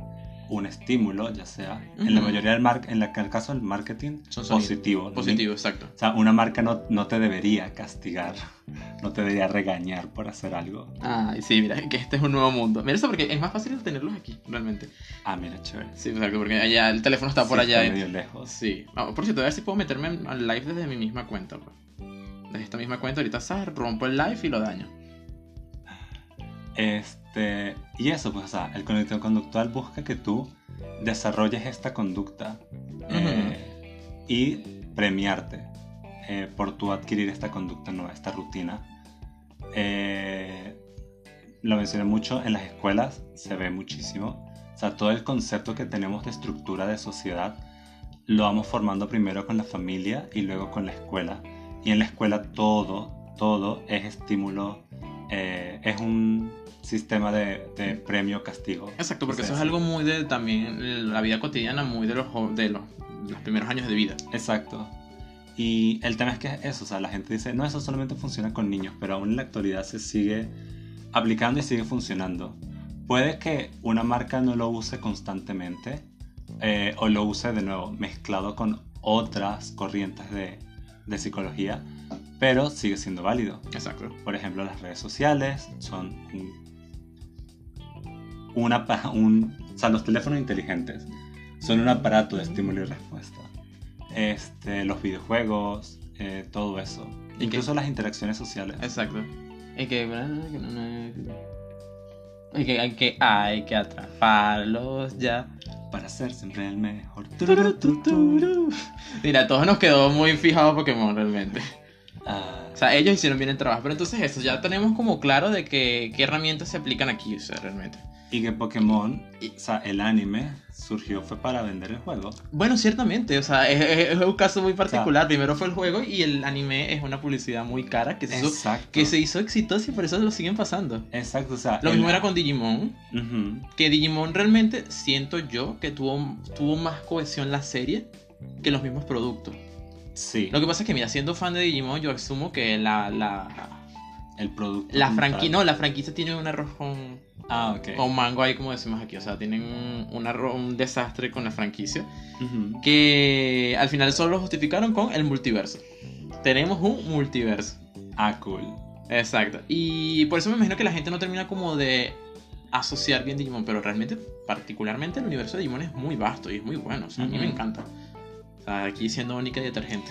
un estímulo, ya sea en la mayoría del mar en, la, en el caso del marketing, Son positivo. Positivo, exacto. O sea, una marca no, no te debería castigar, no te debería regañar por hacer algo. Ay, sí, mira, que este es un nuevo mundo. Mira eso porque es más fácil tenerlos aquí, realmente. Ah, mira, chévere. Sí, exacto, porque allá el teléfono está por Sí, allá. Está medio lejos. Sí. Ah, por cierto, a ver si puedo meterme al live desde mi misma cuenta. pues. Desde esta misma cuenta, ahorita ¿sabes? rompo el live y lo daño. Este, y eso, pues, o sea, el cognitivo conductual busca que tú desarrolles esta conducta eh, y premiarte eh, por tú adquirir esta conducta nueva, esta rutina. Eh, lo mencioné mucho, en las escuelas se ve muchísimo. O sea, todo el concepto que tenemos de estructura de sociedad lo vamos formando primero con la familia y luego con la escuela. Y en la escuela todo, todo es estímulo, eh, es un sistema de, de premio-castigo. Exacto, porque O sea, eso es algo muy de también la vida cotidiana, muy de los, de los, los primeros años de vida. Exacto. Y el tema es que es eso, o sea, la gente dice, no, eso solamente funciona con niños, pero aún en la actualidad se sigue aplicando y sigue funcionando. Puede que una marca no lo use constantemente eh, o lo use de nuevo mezclado con otras corrientes de, de psicología, pero sigue siendo válido. Exacto. Por ejemplo, las redes sociales son un- una, un, o sea, los teléfonos inteligentes son un aparato de estímulo y respuesta. Este, los videojuegos, eh, todo eso. ¿Y Incluso las interacciones sociales. Exacto. Y que, y que hay que, hay que atraparlos ya. Para ser siempre el mejor. Mira, todos nos quedó muy fijado Pokémon realmente. Ah, O sea, ellos hicieron bien el trabajo. Pero entonces eso, ya tenemos como claro de que, qué herramientas se aplican aquí, o sea, realmente. Y que Pokémon, o sea, el anime surgió fue para vender el juego. Bueno, ciertamente, o sea, es, un caso muy particular. Primero fue el juego y el anime es una publicidad muy cara que se hizo, que se hizo exitosa y por eso lo siguen pasando. Exacto, o sea. Lo el- mismo era con Digimon, que Digimon realmente siento yo que tuvo, tuvo más cohesión la serie que los mismos productos. Sí, Lo que pasa es que, mira, siendo fan de Digimon, yo asumo que la, la, el producto. la franquicia, no, la franquicia tiene un arroz con, Ah, ok. con mango ahí, como decimos aquí. O sea, tienen un, desastre con la franquicia. Que al final solo lo justificaron con el multiverso. Tenemos un multiverso. Ah, cool. Exacto. Y por eso me imagino que la gente no termina como de asociar bien Digimon, pero realmente, particularmente el universo de Digimon es muy vasto y es muy bueno. O sea, a mí me encanta. O sea, aquí siendo única y detergente.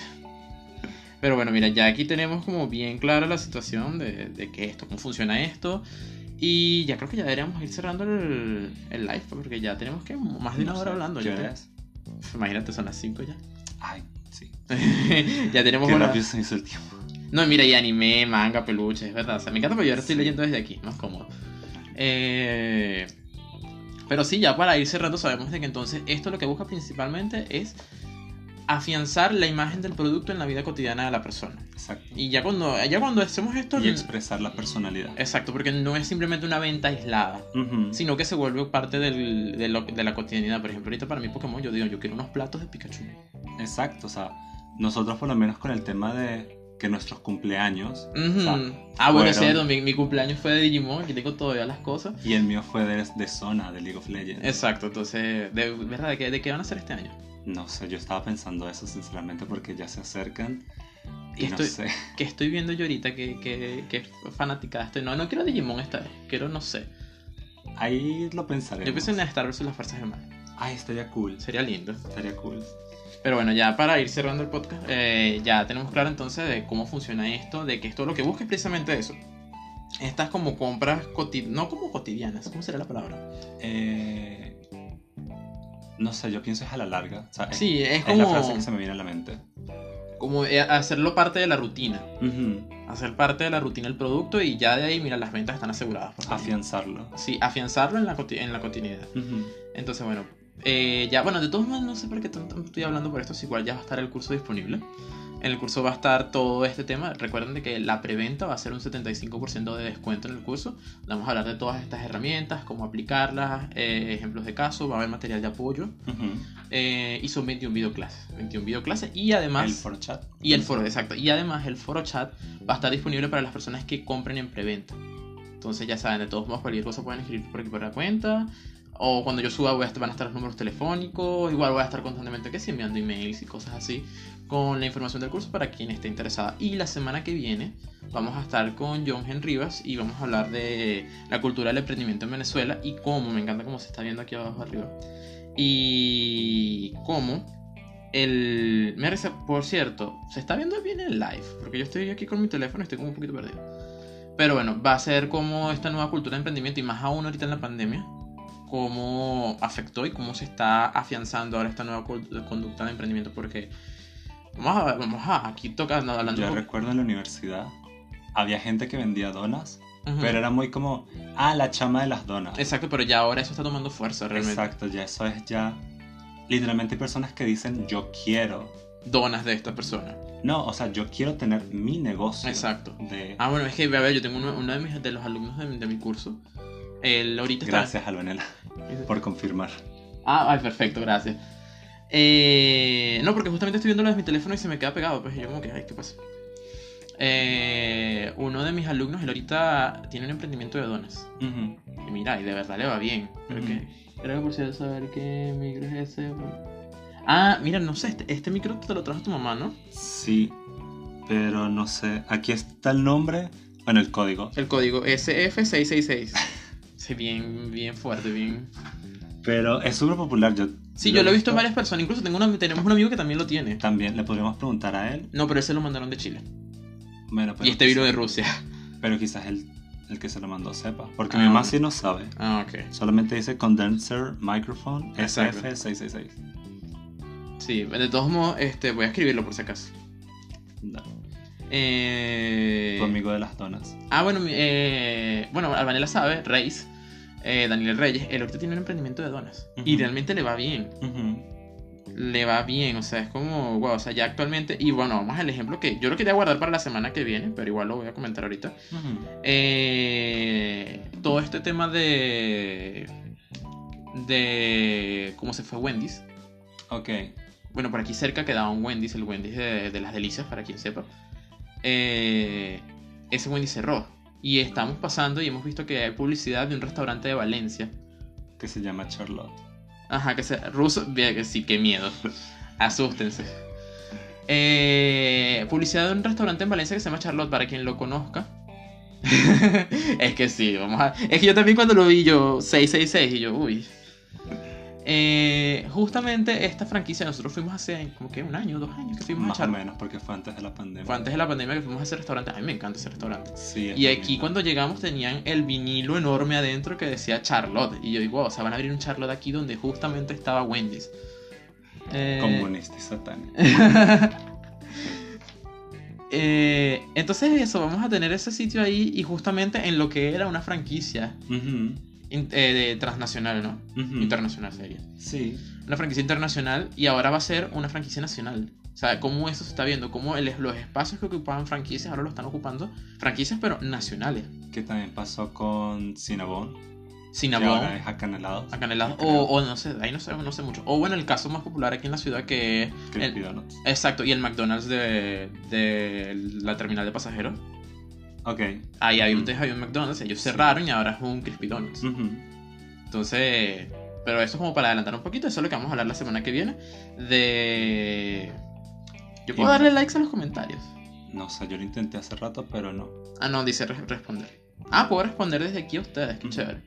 Pero bueno, mira, ya aquí tenemos como bien clara la situación de, de que esto, cómo funciona esto. Y ya creo que ya deberíamos ir cerrando el, el live, porque ya tenemos que más de una No hora sé, hablando. ¿qué ya te- Imagínate, son las 5 ya. Ay, sí. ya tenemos Qué una- se hizo el tiempo. No, mira, y anime, manga, peluche, es verdad. O sea, me encanta porque yo ahora estoy leyendo desde aquí, más cómodo. Eh, Pero sí, ya para ir cerrando, sabemos de que entonces esto lo que busca principalmente es afianzar la imagen del producto en la vida cotidiana de la persona. Exacto. Y ya cuando, ya cuando hacemos esto. Y expresar la personalidad. Exacto, porque no es simplemente una venta aislada. Ujú. Sino que se vuelve parte del- de, lo- de la cotidianidad. Por ejemplo, ahorita para mí Pokémon yo digo, yo quiero unos platos de Pikachu. Exacto, o sea, nosotros por lo menos con el tema de que nuestros cumpleaños, Ujú. O sea, ah, bueno, fueron- cierto, mi, mi cumpleaños fue de Digimon, aquí tengo todavía las cosas. y el mío fue de, de zona, de League of Legends. Exacto, entonces, de verdad, ¿de qué, de qué van a hacer este año? No sé, yo estaba pensando eso sinceramente porque ya se acercan y Que no estoy- sé. Que estoy viendo yo ahorita que, que, que fanática estoy. No, no quiero Digimon esta vez. Quiero, no sé. Ahí lo pensaré. Yo pienso en Star vs las fuerzas mal. Ay, estaría cool. Sería lindo. Estaría cool. Pero bueno, ya para ir cerrando el podcast, eh, ya tenemos claro entonces de cómo funciona esto, de que esto lo que busca es precisamente eso. Estas como compras no como cotidianas, ¿cómo será la palabra? Eh, no sé, yo pienso es a la larga. O sea, es- Sí, es es la frase como, que se me viene a la mente. como eh, hacerlo parte de la rutina. Hacer parte de la rutina el producto y ya de ahí, mira, las ventas están aseguradas. por. Afianzarlo. Sí, afianzarlo en la, en la cotidianidad. Ujú. Entonces, bueno, eh, ya, bueno, de todos modos, no sé por qué tanto estoy hablando por esto, si igual ya va a estar el curso disponible. En el curso va a estar todo este tema. Recuerden de que la preventa va a ser un 75% de descuento en el curso. Vamos a hablar de todas estas herramientas, cómo aplicarlas, eh, ejemplos de caso, va a haber material de apoyo. Eh, y son 21 videoclases. 21 videoclases y además... el foro chat. Y el foro, exacto. Y además el foro chat va a estar disponible para las personas que compren en preventa. Entonces ya saben, de todos modos cualquier cosa pueden escribir por aquí por la cuenta. O cuando yo suba voy a estar- van a estar los números telefónicos. Igual voy a estar constantemente que sí, enviando emails y cosas así con la información del curso para quien esté interesada. Y la semana que viene vamos a estar con John Gen Rivas y vamos a hablar de la cultura del emprendimiento en Venezuela y cómo, me encanta cómo se está viendo aquí abajo arriba. Y cómo el... Por cierto, se está viendo bien el live, porque yo estoy aquí con mi teléfono y estoy como un poquito perdido. Pero bueno, va a ser como esta nueva cultura de emprendimiento y más aún ahorita en la pandemia, cómo afectó y cómo se está afianzando ahora esta nueva conducta de emprendimiento, porque vamos a, vamos a aquí tocando, hablando... Yo un recuerdo en la universidad había gente que vendía donas, Ujú. pero era muy como, ah, la chama de las donas. Exacto, pero ya ahora eso está tomando fuerza realmente. Exacto, ya eso es ya. Literalmente hay personas que dicen, yo quiero. Donas de esta persona. No, o sea, yo quiero tener mi negocio. Exacto. De... Ah, bueno, es que, a ver, yo tengo uno, uno de, mis, de los alumnos de, mi- de mi curso. Él ahorita está... Gracias, Albanela, por confirmar. Ah, ay, perfecto, gracias. Eh, no, porque justamente estoy viendo lo de mi teléfono y se me queda pegado. Pues y yo como que, ay, ¿qué pasa? Eh, uno de mis alumnos, él ahorita tiene un emprendimiento de donas. Ujú. Y mira, y de verdad le va bien. Pero que... Era por si saber qué micro es ese. Ah, mira, no sé, este, este micro te lo trajo tu mamá, ¿no? Sí, pero no sé. Aquí está el nombre, bueno, el código. El código SF666. Sí, bien, bien fuerte, bien... Pero es súper popular. Yo, Sí, yo lo he visto en varias personas. Incluso tengo una- tenemos un amigo que también lo tiene. También le podríamos preguntar a él. No, pero ese lo mandaron de Chile. Bueno, pero Y este vino de Rusia. Pero quizás el, el que se lo mandó sepa. Porque Ah. mi mamá sí no sabe. Ah, ok. Solamente dice condenser microphone Exacto. SF666. Sí, de todos modos, este, voy a escribirlo por si acaso. No, Eh... tu amigo de las donas. Ah, bueno, eh... bueno, Albanela sabe, Reis, eh, Daniel Reyes, él ahorita tiene un emprendimiento de donas. Y realmente le va bien. Le va bien, o sea, es como, wow, o sea, ya actualmente, y bueno, vamos al ejemplo que yo lo quería guardar para la semana que viene, pero igual lo voy a comentar ahorita. Eh, todo este tema de de cómo se fue Wendy's. Ok. Bueno, por aquí cerca quedaba un Wendy's, el Wendy's de, de las delicias, para quien sepa. Eh, ese Wendy's cerró. Y estamos pasando y hemos visto que hay publicidad de un restaurante de Valencia. Que se llama Charlotte. Ajá, que sea ruso. Que sí, qué miedo. Asústense. Eh, publicidad de un restaurante en Valencia que se llama Charlotte, para quien lo conozca. es que sí, vamos a. Es que yo también cuando lo vi, yo 666 y yo, uy. Eh, justamente esta franquicia, nosotros fuimos hace como que un año, dos años que fuimos a Más o menos, porque fue antes de la pandemia. Fue antes de la pandemia que fuimos a ese restaurante. A mí me encanta ese restaurante. Sí, Y aquí lindo. cuando llegamos tenían el vinilo enorme adentro que decía Charlotte. Y yo digo, wow, o sea, van a abrir un Charlotte aquí donde justamente estaba Wendy's. Eh, Comunista y satánico. eh, entonces eso, vamos a tener ese sitio ahí y justamente en lo que era una franquicia in- eh, de transnacional, ¿no? Internacional sería. Sí. Una franquicia internacional y ahora va a ser una franquicia nacional. O sea, cómo eso se está viendo, cómo el- los espacios que ocupaban franquicias ahora lo están ocupando franquicias pero nacionales. Que también pasó con Cinnabon. Que Cinnabon, ahora es Acanelados. O, o no sé, ahí no sé, no sé mucho. O bueno, el caso más popular aquí en la ciudad que es... El- exacto, y el McDonald's de, de la terminal de pasajeros. Ok. Ahí había un, Mm. había un McDonald's, ellos cerraron y ahora es un Crispy Donuts. Ujú. Entonces, Pero eso es como para adelantar un poquito, eso es lo que vamos a hablar la semana que viene. De. Yo puedo Y- darle likes a los comentarios. No sé, yo lo intenté hace rato, pero no. Ah, no, dice re- responder. Ah, puedo responder desde aquí a ustedes, qué Ujú. chévere.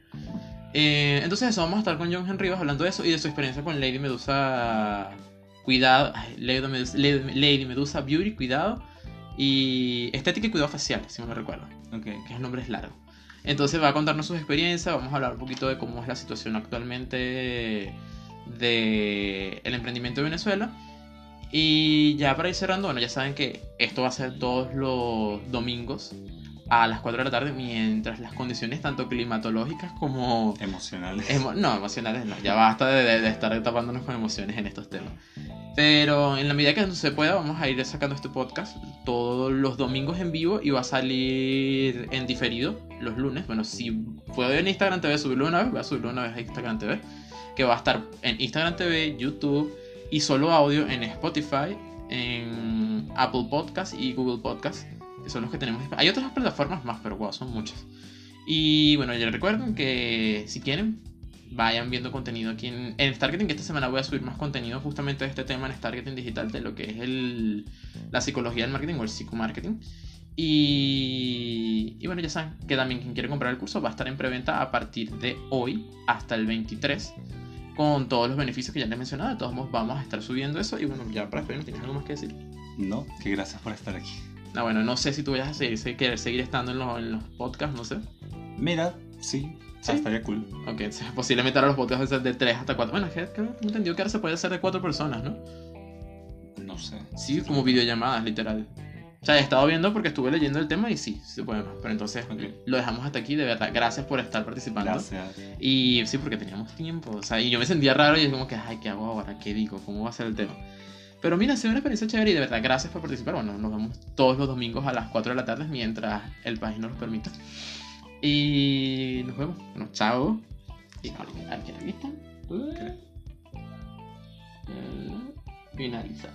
Eh, entonces eso, vamos a estar con John Henrivas hablando de eso y de su experiencia con Lady Medusa. Cuidado, ay, Lady Medusa, Lady, Lady Medusa Beauty, cuidado. Y estética y cuidado facial, si no me recuerdo, Ok. que el nombre es largo. Entonces va a contarnos sus experiencias, vamos a hablar un poquito de cómo es la situación actualmente de el emprendimiento de Venezuela. Y ya para ir cerrando, bueno, ya saben que esto va a ser todos los domingos a las 4 de la tarde, mientras las condiciones tanto climatológicas como... Emocionales. emo- no, emocionales no, ya basta de, de- de estar tapándonos con emociones en estos temas. Pero en la medida que se pueda, vamos a ir sacando este podcast todos los domingos en vivo y va a salir en diferido los lunes. Bueno, si puedo en Instagram TV subirlo una vez, voy a subirlo una vez a Instagram TV. Que va a estar en Instagram TV, YouTube y solo audio en Spotify, en Apple Podcast y Google Podcast. Son los que tenemos. Hay otras plataformas más, pero wow, son muchas. Y bueno, ya recuerden que si quieren, vayan viendo contenido aquí en, en Starketing, que esta semana voy a subir más contenido justamente de este tema en Starketing Digital, de lo que es el, la psicología del marketing o el psicomarketing. Y, y bueno, ya saben que también quien quiere comprar el curso va a estar en preventa a partir de hoy hasta el 23 con todos los beneficios que ya les he mencionado. De todos modos, vamos a estar subiendo eso. Y bueno, ya para despedirnos, ¿tienes algo más que decir? No, que gracias por estar aquí. Ah, bueno, no sé si tú vayas a seguir, querer seguir estando en los, en los podcasts, no sé. Mira, sí, Sí. ah, estaría cool. Ok, sea, posiblemente ahora los podcasts de 3 hasta 4. Bueno, es que tengo entendido que ahora se puede hacer de 4 personas, ¿no? No sé. Sí, como videollamadas, literal. O sea, he estado viendo porque estuve leyendo el tema y sí, sí se puede más. Pero entonces Ok. lo dejamos hasta aquí, de verdad. Gracias por estar participando. Gracias. Y sí, porque teníamos tiempo. O sea, y yo me sentía raro y es como que, ay, ¿qué hago ahora? ¿Qué digo? ¿Cómo va a ser el tema? Pero mira, ha sido una experiencia chévere y de verdad, gracias por participar. Bueno, nos vemos todos los domingos a las 4 de la tarde mientras el país nos lo permita. Y nos vemos. Bueno, chao. Y aquí, aquí. Ok. Finalizar.